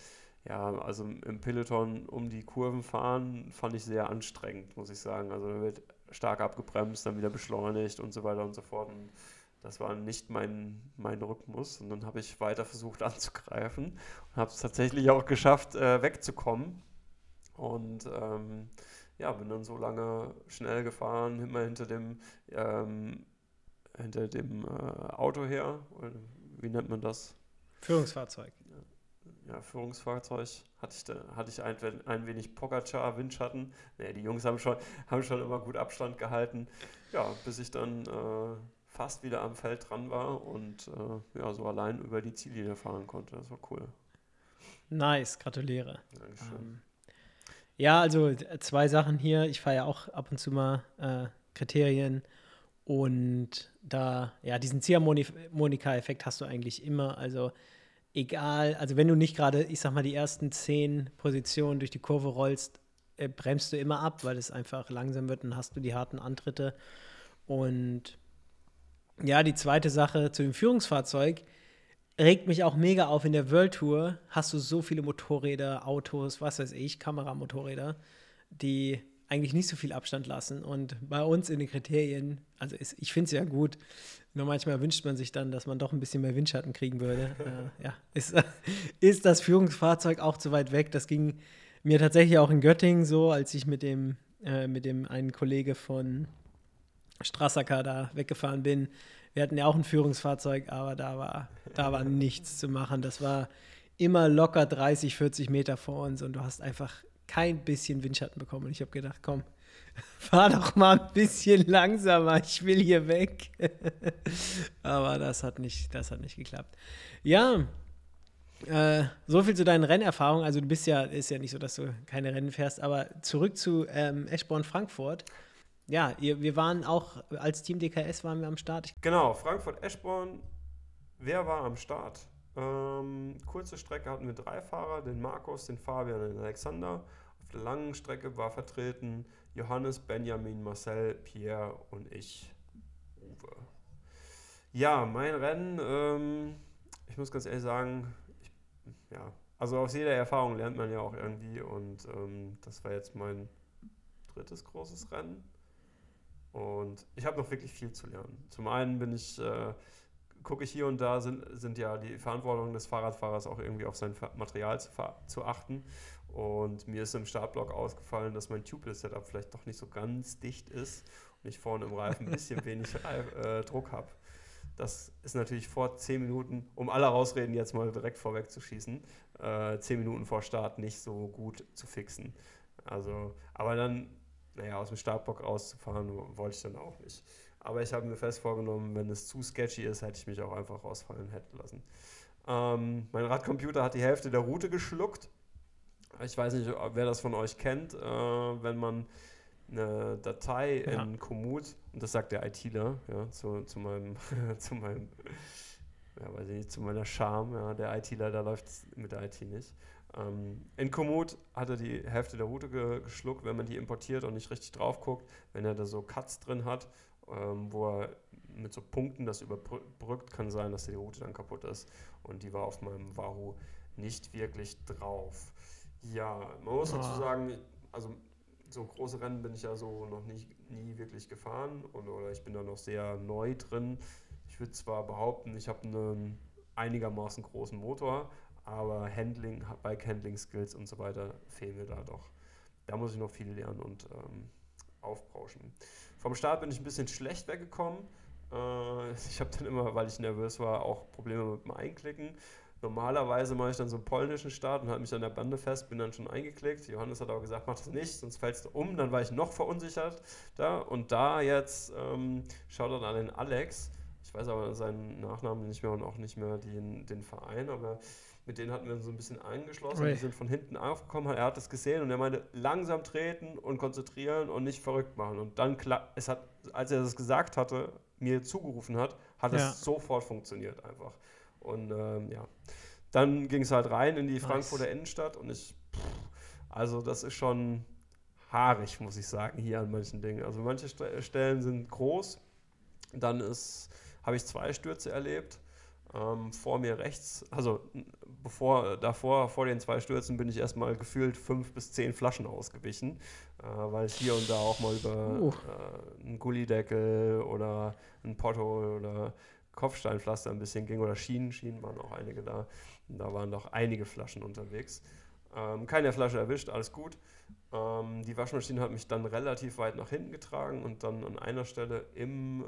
ja, also im Peloton um die Kurven fahren, fand ich sehr anstrengend, muss ich sagen. Also da wird stark abgebremst, dann wieder beschleunigt und so weiter und so fort. Und das war nicht mein, mein Rhythmus. Und dann habe ich weiter versucht anzugreifen und habe es tatsächlich auch geschafft, äh, wegzukommen. Und ähm, ja, bin dann so lange schnell gefahren, immer hinter dem, ähm, hinter dem äh, Auto her. Wie nennt man das? Führungsfahrzeug ja, Führungsfahrzeug hatte ich, da, hatte ich ein, ein wenig Pogacar Windschatten. Nee, die Jungs haben schon, haben schon immer gut Abstand gehalten. Ja, bis ich dann äh, fast wieder am Feld dran war und äh, ja, so allein über die Ziellinie fahren konnte. Das war cool. Nice, gratuliere. Ähm, ja, also zwei Sachen hier. Ich fahre ja auch ab und zu mal äh, Kriterien und da, ja, diesen Ziehharmonika-Effekt hast du eigentlich immer. Also egal, also wenn du nicht gerade, ich sag mal, die ersten zehn Positionen durch die Kurve rollst, äh, bremst du immer ab, weil es einfach langsam wird und hast du die harten Antritte. Und Ja, die zweite Sache zu dem Führungsfahrzeug regt mich auch mega auf. In der World Tour hast du so viele Motorräder, Autos, was weiß ich, Kameramotorräder, die eigentlich nicht so viel Abstand lassen. Und bei uns in den Kriterien, also ist, ich finde es ja gut, nur manchmal wünscht man sich dann, dass man doch ein bisschen mehr Windschatten kriegen würde. äh, ja, ist, ist das Führungsfahrzeug auch zu weit weg? Das ging mir tatsächlich auch in Göttingen so, als ich mit dem, äh, mit dem einen Kollege von Strassacker da weggefahren bin. Wir hatten ja auch ein Führungsfahrzeug, aber da war, da war nichts zu machen. Das war immer locker 30, 40 Meter vor uns und du hast einfach kein bisschen Windschatten bekommen. Und ich habe gedacht, komm, fahr doch mal ein bisschen langsamer, ich will hier weg. aber das hat nicht, das hat nicht geklappt. Ja, äh, so viel zu deinen Rennerfahrungen. Also du bist ja, ist ja nicht so, dass du keine Rennen fährst, aber zurück zu ähm, Eschborn Frankfurt. Ja, ihr, wir waren auch als Team DKS waren wir am Start. Genau, Frankfurt Eschborn. Wer war am Start? Ähm, kurze Strecke hatten wir drei Fahrer, den Markus, den Fabian und den Alexander. Auf der langen Strecke war vertreten Johannes, Benjamin, Marcel, Pierre und ich, Uwe. Ja, mein Rennen, ähm, ich muss ganz ehrlich sagen, ich, ja, also aus jeder Erfahrung lernt man ja auch irgendwie und ähm, das war jetzt mein drittes großes Rennen. Und ich habe noch wirklich viel zu lernen. Zum einen bin ich, äh, gucke ich hier und da, sind, sind ja die Verantwortung des Fahrradfahrers auch irgendwie auf sein Material zu, zu achten. Und mir ist im Startblock ausgefallen, dass mein Tubeless-Setup vielleicht doch nicht so ganz dicht ist und ich vorne im Reifen ein bisschen wenig Reif, äh, Druck habe. Das ist natürlich vor 10 Minuten, um alle Rausreden jetzt mal direkt vorweg zu schießen, äh, 10 Minuten vor Start nicht so gut zu fixen. Also, aber dann naja, aus dem Startblock rauszufahren, wollte ich dann auch nicht. Aber ich habe mir fest vorgenommen, wenn es zu sketchy ist, hätte ich mich auch einfach rausfallen hätten lassen. Ähm, mein Radcomputer hat die Hälfte der Route geschluckt. Ich weiß nicht, wer das von euch kennt, äh, wenn man eine Datei ja. in Komoot, und das sagt der ITler, ja, zu, zu meinem, zu meinem, ja, weiß ich nicht, zu meiner Scham, ja, der ITler, da läuft es mit der IT nicht. Ähm, in Komoot hat er die Hälfte der Route ge geschluckt, wenn man die importiert und nicht richtig drauf guckt. Wenn er da so Cuts drin hat, ähm, wo er mit so Punkten das überbrückt, kann sein, dass die Route dann kaputt ist. Und die war auf meinem Wahoo nicht wirklich drauf. Ja, man muss dazu ah. sagen, also so große Rennen bin ich ja so noch nicht, nie wirklich gefahren und, oder ich bin da noch sehr neu drin. Ich würde zwar behaupten, ich habe einen einigermaßen großen Motor, aber Handling, Bike-Handling-Skills und so weiter fehlen mir da doch. Da muss ich noch viel lernen und ähm, aufbrauschen. Vom Start bin ich ein bisschen schlecht weggekommen. Äh, ich habe dann immer, weil ich nervös war, auch Probleme mit dem Einklicken. Normalerweise mache ich dann so einen polnischen Start und halte mich an der Bande fest, bin dann schon eingeklickt. Johannes hat aber gesagt, mach das nicht, sonst fällst du um. Dann war ich noch verunsichert da. Und da jetzt ähm, schaut dann an den Alex. Ich weiß aber seinen Nachnamen nicht mehr und auch nicht mehr den, den Verein, aber mit denen hatten wir so ein bisschen eingeschlossen. Right. Die sind von hinten aufgekommen, er hat das gesehen und er meinte, langsam treten und konzentrieren und nicht verrückt machen. Und dann, es hat, als er das gesagt hatte, mir zugerufen hat, hat ja. es sofort funktioniert einfach. Und ähm, ja, dann ging es halt rein in die nice. Frankfurter Innenstadt und ich, pff, also das ist schon haarig, muss ich sagen, hier an manchen Dingen. Also manche Stellen sind groß, dann habe ich zwei Stürze erlebt ähm, vor mir rechts, also bevor, davor, vor den zwei Stürzen, bin ich erstmal gefühlt fünf bis zehn Flaschen ausgewichen, äh, weil es hier und da auch mal über uh. äh, einen Gullideckel oder ein Potto oder Kopfsteinpflaster ein bisschen ging oder Schienen, Schienen waren auch einige da. Und da waren doch einige Flaschen unterwegs. Ähm, keine Flasche erwischt, alles gut. Ähm, die Waschmaschine hat mich dann relativ weit nach hinten getragen und dann an einer Stelle im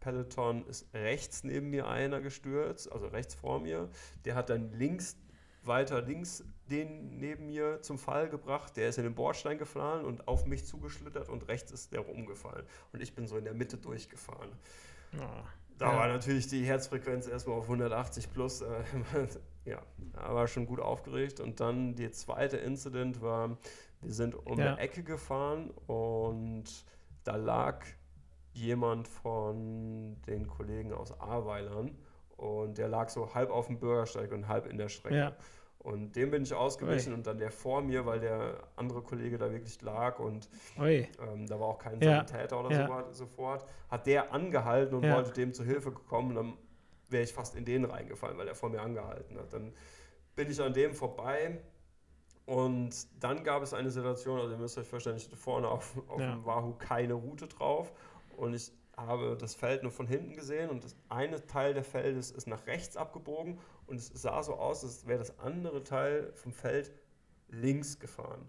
Peloton ist rechts neben mir einer gestürzt, also rechts vor mir. Der hat dann links, weiter links den neben mir zum Fall gebracht. Der ist in den Bordstein gefallen und auf mich zugeschlittert und rechts ist der umgefallen. Und ich bin so in der Mitte durchgefahren. Oh, da ja. war natürlich die Herzfrequenz erstmal auf 180 plus. Äh, ja, aber schon gut aufgeregt. Und dann die zweite Incident war, wir sind um ja. eine Ecke gefahren und da lag jemand von den Kollegen aus Ahrweilern und der lag so halb auf dem Bürgersteig und halb in der Strecke. Ja. Und dem bin ich ausgewichen Oi. und dann der vor mir, weil der andere Kollege da wirklich lag und ähm, da war auch kein ja. Sanitäter oder ja. so, sofort, hat der angehalten und ja. wollte dem zu Hilfe kommen. Und dann wäre ich fast in den reingefallen, weil er vor mir angehalten hat. Dann bin ich an dem vorbei und dann gab es eine Situation, also ihr müsst euch vorstellen, ich hatte vorne auf, auf dem Wahoo keine Route drauf und ich habe das Feld nur von hinten gesehen und das eine Teil der Feldes ist nach rechts abgebogen und es sah so aus, als wäre das andere Teil vom Feld links gefahren.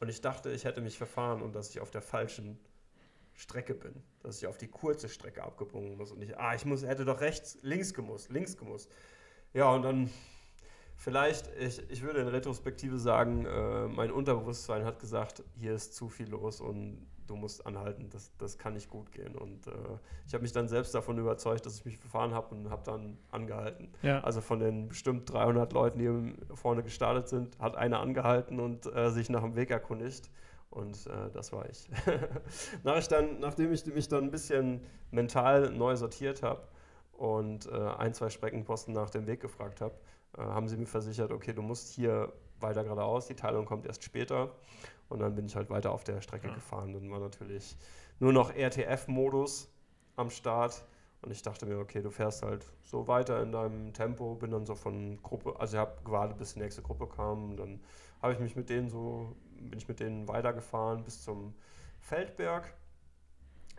Und ich dachte, ich hätte mich verfahren und dass ich auf der falschen Strecke bin, dass ich auf die kurze Strecke abgebogen muss und ich, ah, ich muss, hätte doch rechts, links gemusst, links gemusst. Ja, und dann vielleicht, ich, ich würde in Retrospektive sagen, äh, mein Unterbewusstsein hat gesagt, hier ist zu viel los und du musst anhalten, das, das kann nicht gut gehen. Und äh, ich habe mich dann selbst davon überzeugt, dass ich mich verfahren habe und habe dann angehalten. Ja. Also von den bestimmt 300 Leuten, die vorne gestartet sind, hat einer angehalten und äh, sich nach dem Weg erkundigt. Und äh, das war ich. Nach ich dann, nachdem ich mich dann ein bisschen mental neu sortiert habe und äh, ein, zwei Streckenposten nach dem Weg gefragt habe, äh, haben sie mir versichert, okay, du musst hier weiter geradeaus, die Teilung kommt erst später. Und dann bin ich halt weiter auf der Strecke ja. gefahren. Dann war natürlich nur noch RTF-Modus am Start. Und ich dachte mir, okay, du fährst halt so weiter in deinem Tempo, bin dann so von Gruppe, also ich habe gewartet, bis die nächste Gruppe kam. Und dann habe ich mich mit denen so, bin ich mit denen weitergefahren bis zum Feldberg.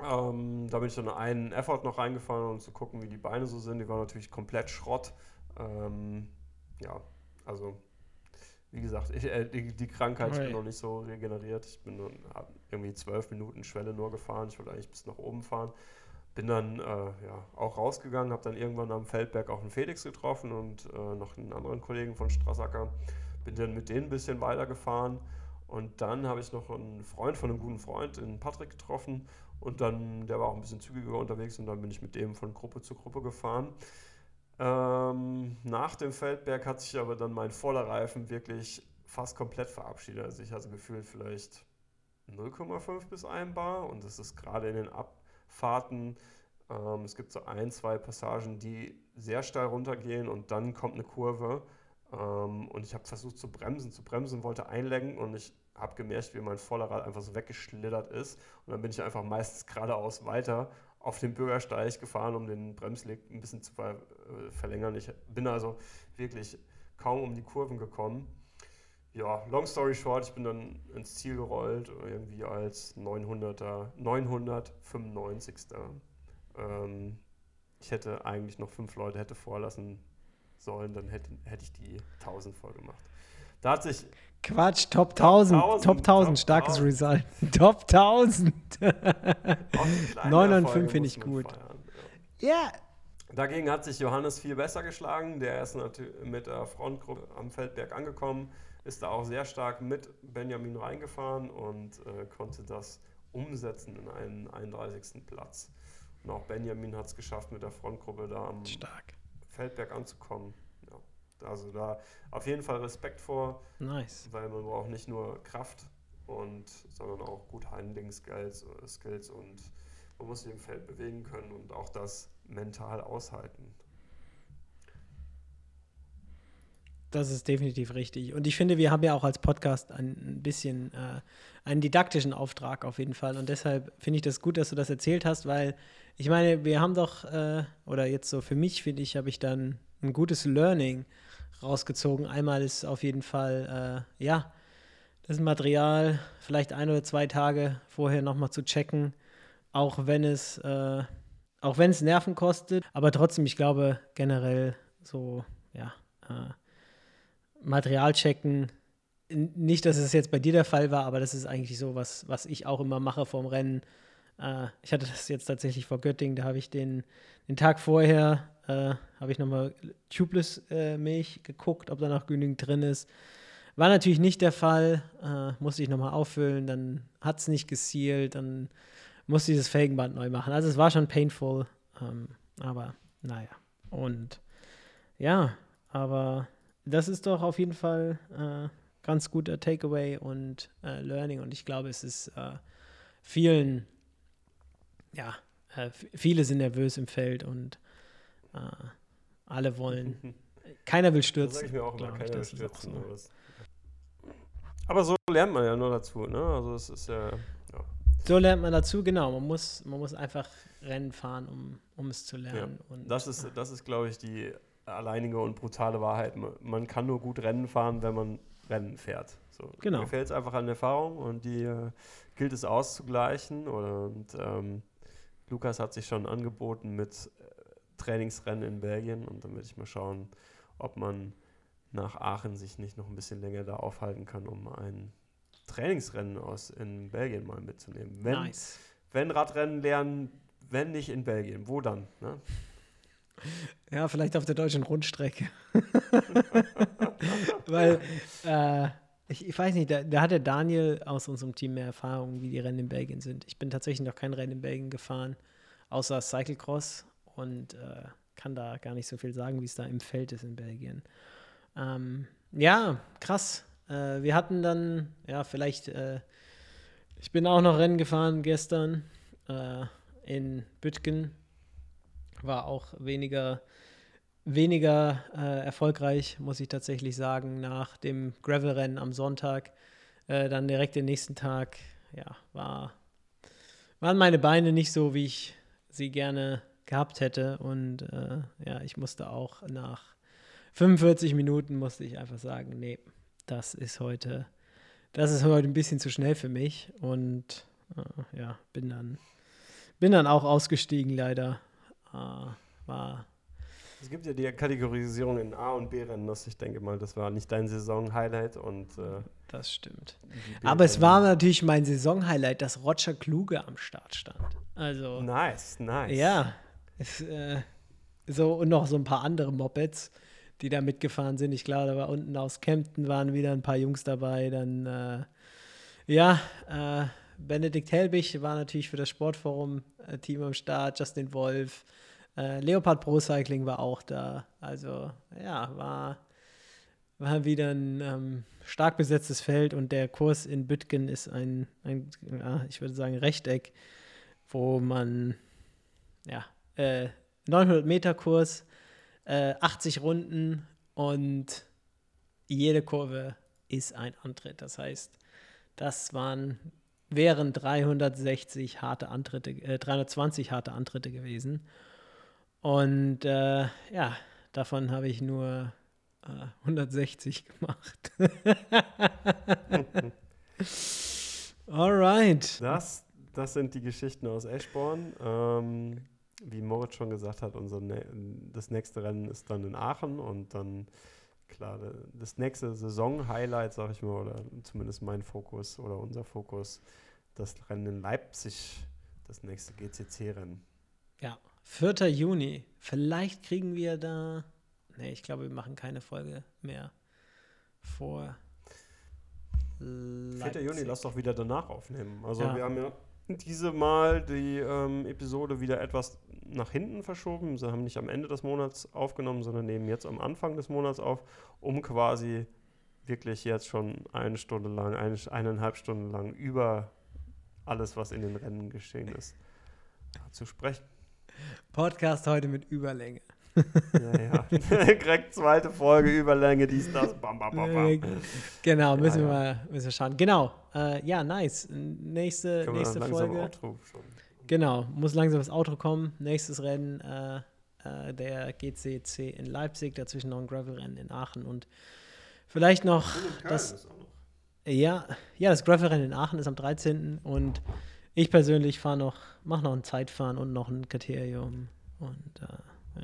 Ähm, da bin ich dann einen Effort noch reingefahren, um zu gucken, wie die Beine so sind. Die waren natürlich komplett Schrott. Ähm, ja, also wie gesagt, ich, äh, die, die, Krankheit, ich bin noch nicht so regeneriert. Ich bin nur, irgendwie zwölf Minuten Schwelle nur gefahren. Ich wollte eigentlich bis nach oben fahren. Bin dann äh, ja, auch rausgegangen, habe dann irgendwann am Feldberg auch einen Felix getroffen und äh, noch einen anderen Kollegen von Strassacker. Bin dann mit denen ein bisschen weitergefahren. Und dann habe ich noch einen Freund von einem guten Freund, den Patrick, getroffen. Und dann, der war auch ein bisschen zügiger unterwegs und dann bin ich mit dem von Gruppe zu Gruppe gefahren. Ähm, nach dem Feldberg hat sich aber dann mein voller Reifen wirklich fast komplett verabschiedet. Also ich hatte gefühlt vielleicht 0,5 bis 1 Bar und das ist gerade in den Abfahrten. Ähm, es gibt so ein, zwei Passagen, die sehr steil runtergehen und dann kommt eine Kurve. Ähm, und ich habe versucht zu bremsen, zu bremsen, wollte einlenken und ich habe gemerkt, wie mein Vorderrad einfach so weggeschlittert ist. Und dann bin ich einfach meistens geradeaus weiter auf den Bürgersteig gefahren, um den Bremslick ein bisschen zu ver äh, verlängern. Ich bin also wirklich kaum um die Kurven gekommen. Ja, long story short, ich bin dann ins Ziel gerollt, irgendwie als 900er, 995. Ähm, ich hätte eigentlich noch fünf Leute hätte vorlassen sollen, dann hätte, hätte ich die 1000 voll gemacht. Da hat sich. Quatsch, Top 1000. Top 1000, starkes 1000. Result. Top 1000. 9 und 5 finde ich gut. Ja. Yeah. Dagegen hat sich Johannes viel besser geschlagen. Der ist mit der Frontgruppe am Feldberg angekommen, ist da auch sehr stark mit Benjamin reingefahren und äh, konnte das umsetzen in einen 31. Platz. Und auch Benjamin hat es geschafft, mit der Frontgruppe da am stark. Feldberg anzukommen. Also da auf jeden Fall Respekt vor. Nice. Weil man braucht nicht nur Kraft und sondern auch gut Handling-Skills Skills und man muss sich im Feld bewegen können und auch das mental aushalten. Das ist definitiv richtig. Und ich finde, wir haben ja auch als Podcast ein bisschen äh, einen didaktischen Auftrag auf jeden Fall. Und deshalb finde ich das gut, dass du das erzählt hast, weil ich meine, wir haben doch, äh, oder jetzt so für mich, finde ich, habe ich dann ein gutes Learning rausgezogen. Einmal ist auf jeden Fall, äh, ja, das Material vielleicht ein oder zwei Tage vorher nochmal zu checken, auch wenn es, äh, auch wenn es Nerven kostet, aber trotzdem, ich glaube generell so, ja, äh, Material checken. Nicht, dass es jetzt bei dir der Fall war, aber das ist eigentlich so was, was ich auch immer mache vorm Rennen. Äh, ich hatte das jetzt tatsächlich vor Göttingen, da habe ich den, den Tag vorher äh, habe ich nochmal Tubeless-Milch äh, geguckt, ob da noch genügend drin ist. War natürlich nicht der Fall. Äh, musste ich nochmal auffüllen, dann hat es nicht gesealt, dann musste ich das Felgenband neu machen. Also es war schon painful, ähm, aber naja. Und ja, aber das ist doch auf jeden Fall äh, ganz guter Takeaway und äh, Learning. Und ich glaube, es ist äh, vielen, ja, äh, viele sind nervös im Feld und äh, alle wollen keiner will Das stürzen. sage ich mir auch immer, keiner das auch stürzen. so. aber das- so lernt man ja nur dazu, ne? Also es ist ja, ja. So lernt man dazu, genau. Man muss, man muss einfach Rennen fahren, um, um es zu lernen. Und Das ist, das ist, glaube ich, die alleinige und brutale Wahrheit. Man- kann nur gut Rennen fahren, wenn man Rennen fährt. So, Genau. Mir fehlt es einfach an Erfahrung und die äh, gilt es auszugleichen. Und ähm, Lukas hat sich schon angeboten mit Trainingsrennen in Belgien und dann werde ich mal schauen, ob man nach Aachen sich nicht noch ein bisschen länger da aufhalten kann, um ein Trainingsrennen aus in Belgien mal mitzunehmen. Wenn, nice. wenn Radrennen lernen, wenn nicht in Belgien, wo dann? Ne? Ja, vielleicht auf der deutschen Rundstrecke. Weil, äh, ich, ich weiß nicht, da, da hat der Daniel aus unserem Team mehr Erfahrung, wie die Rennen in Belgien sind. Ich bin tatsächlich noch kein Rennen in Belgien gefahren, außer Cyclecross und äh, kann da gar nicht so viel sagen, wie es da im Feld ist in Belgien. Ähm, ja, krass. Äh, wir hatten dann, ja, vielleicht, äh, ich bin auch noch Rennen gefahren gestern äh, in Bütgen. War auch weniger, weniger äh, erfolgreich, muss ich tatsächlich sagen, nach dem Gravel-Rennen am Sonntag. Äh, dann direkt den nächsten Tag, ja, war, waren meine Beine nicht so, wie ich sie gerne gehabt hätte. Und äh, ja, ich musste auch nach 45 Minuten musste ich einfach sagen, nee, das ist heute, das ist heute ein bisschen zu schnell für mich. Und äh, ja, bin dann, bin dann auch ausgestiegen leider. Äh, war Es gibt ja die Kategorisierung in A- und B-Rennen, das ich denke mal, das war nicht dein Saison-Highlight und äh, das stimmt. Aber es war natürlich mein Saisonhighlight, dass Roger Kluge am Start stand. Also, Nice, nice. ja. Es, äh, so, und noch so ein paar andere Mopeds, die da mitgefahren sind. Ich glaube, da war unten aus Kempten waren wieder ein paar Jungs dabei. Dann, äh, ja, äh, Benedikt Helbig war natürlich für das Sportforum-Team am Start, Justin Wolf, äh, Leopard Pro Cycling war auch da. Also, ja, war, war wieder ein ähm, stark besetztes Feld und der Kurs in Bütgen ist ein, ein ja, ich würde sagen, Rechteck, wo man, ja, äh, 900 Meter Kurs, äh, 80 Runden und jede Kurve ist ein Antritt. Das heißt, das waren, wären 360 harte Antritte, äh, 320 harte Antritte gewesen. Und äh, ja, davon habe ich nur äh, 160 gemacht. Alright. Das, das sind die Geschichten aus Eschborn. Ähm, wie Moritz schon gesagt hat, unser ne das nächste Rennen ist dann in Aachen und dann, klar, das nächste Saison-Highlight, sag ich mal, oder zumindest mein Fokus oder unser Fokus, das Rennen in Leipzig, das nächste GCC-Rennen. Ja, 4. Juni. Vielleicht kriegen wir da. Nee, ich glaube, wir machen keine Folge mehr vor. 4. Leipzig. Juni, lass doch wieder danach aufnehmen. Also Ja. wir haben ja diese Mal die ähm, Episode wieder etwas nach hinten verschoben. Sie haben nicht am Ende des Monats aufgenommen, sondern nehmen jetzt am Anfang des Monats auf, um quasi wirklich jetzt schon eine Stunde lang, eine, eineinhalb Stunden lang über alles, was in den Rennen geschehen ist, zu sprechen. Podcast heute mit Überlänge. Ja, ja. Direkt zweite Folge, Überlänge, dies, das, bam, bam, bam, bam. Genau, müssen, ja. Wir, müssen wir schauen. Genau. Äh, ja, nice. Nächste, Können nächste Folge. Genau, muss langsam das Outro kommen. Nächstes Rennen, äh, äh, der GCC in Leipzig, dazwischen noch ein Gravel-Rennen in Aachen und vielleicht noch das, noch. ja, ja, das Gravel-Rennen in Aachen ist am 13. und ich persönlich fahre noch, mache noch ein Zeitfahren und noch ein Kriterium und äh,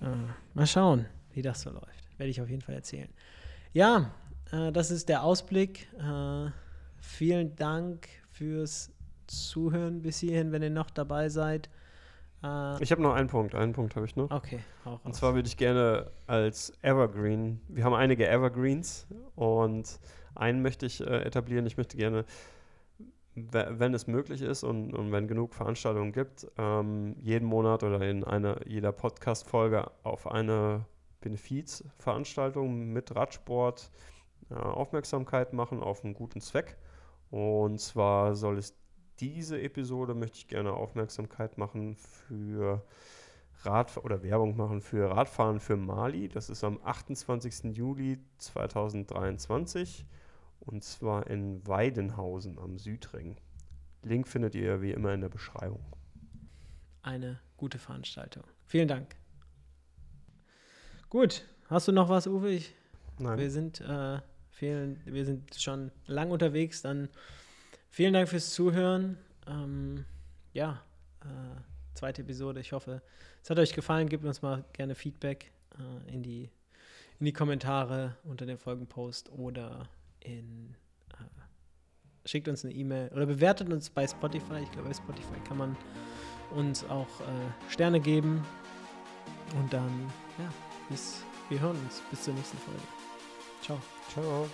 ja. Äh, mal schauen, wie das so läuft. Werde ich auf jeden Fall erzählen. Ja, äh, das ist der Ausblick. Äh, vielen Dank fürs Zuhören bis hierhin, wenn ihr noch dabei seid. Äh, Ich habe noch einen Punkt, einen Punkt habe ich noch. okay, auch Und zwar würde ich gerne als Evergreen, wir haben einige Evergreens und einen möchte ich äh, etablieren. Ich möchte gerne, wenn es möglich ist und, und wenn genug Veranstaltungen gibt, ähm, jeden Monat oder in einer jeder Podcast-Folge auf eine Benefizveranstaltung mit Radsport äh, Aufmerksamkeit machen auf einen guten Zweck. Und zwar soll es diese Episode, möchte ich gerne Aufmerksamkeit machen für Rad oder Werbung machen für Radfahren für Mali. Das ist am 28. Juli 2023 und zwar in Weidenhausen am Südring. Link findet ihr wie immer in der Beschreibung. Eine gute Veranstaltung. Vielen Dank. Gut, hast du noch was, Uwe? Ich, Nein. Wir sind, äh, vielen, wir sind schon lang unterwegs. Dann vielen Dank fürs Zuhören. Ähm, ja, äh, zweite Episode. Ich hoffe, es hat euch gefallen. Gebt uns mal gerne Feedback äh, in, die, in die Kommentare unter dem Folgenpost oder in äh, schickt uns eine E-Mail oder bewertet uns bei Spotify. Ich glaube, bei Spotify kann man uns auch äh, Sterne geben. Und dann, ja, bis, wir hören uns. Bis zur nächsten Folge. Ciao. Ciao.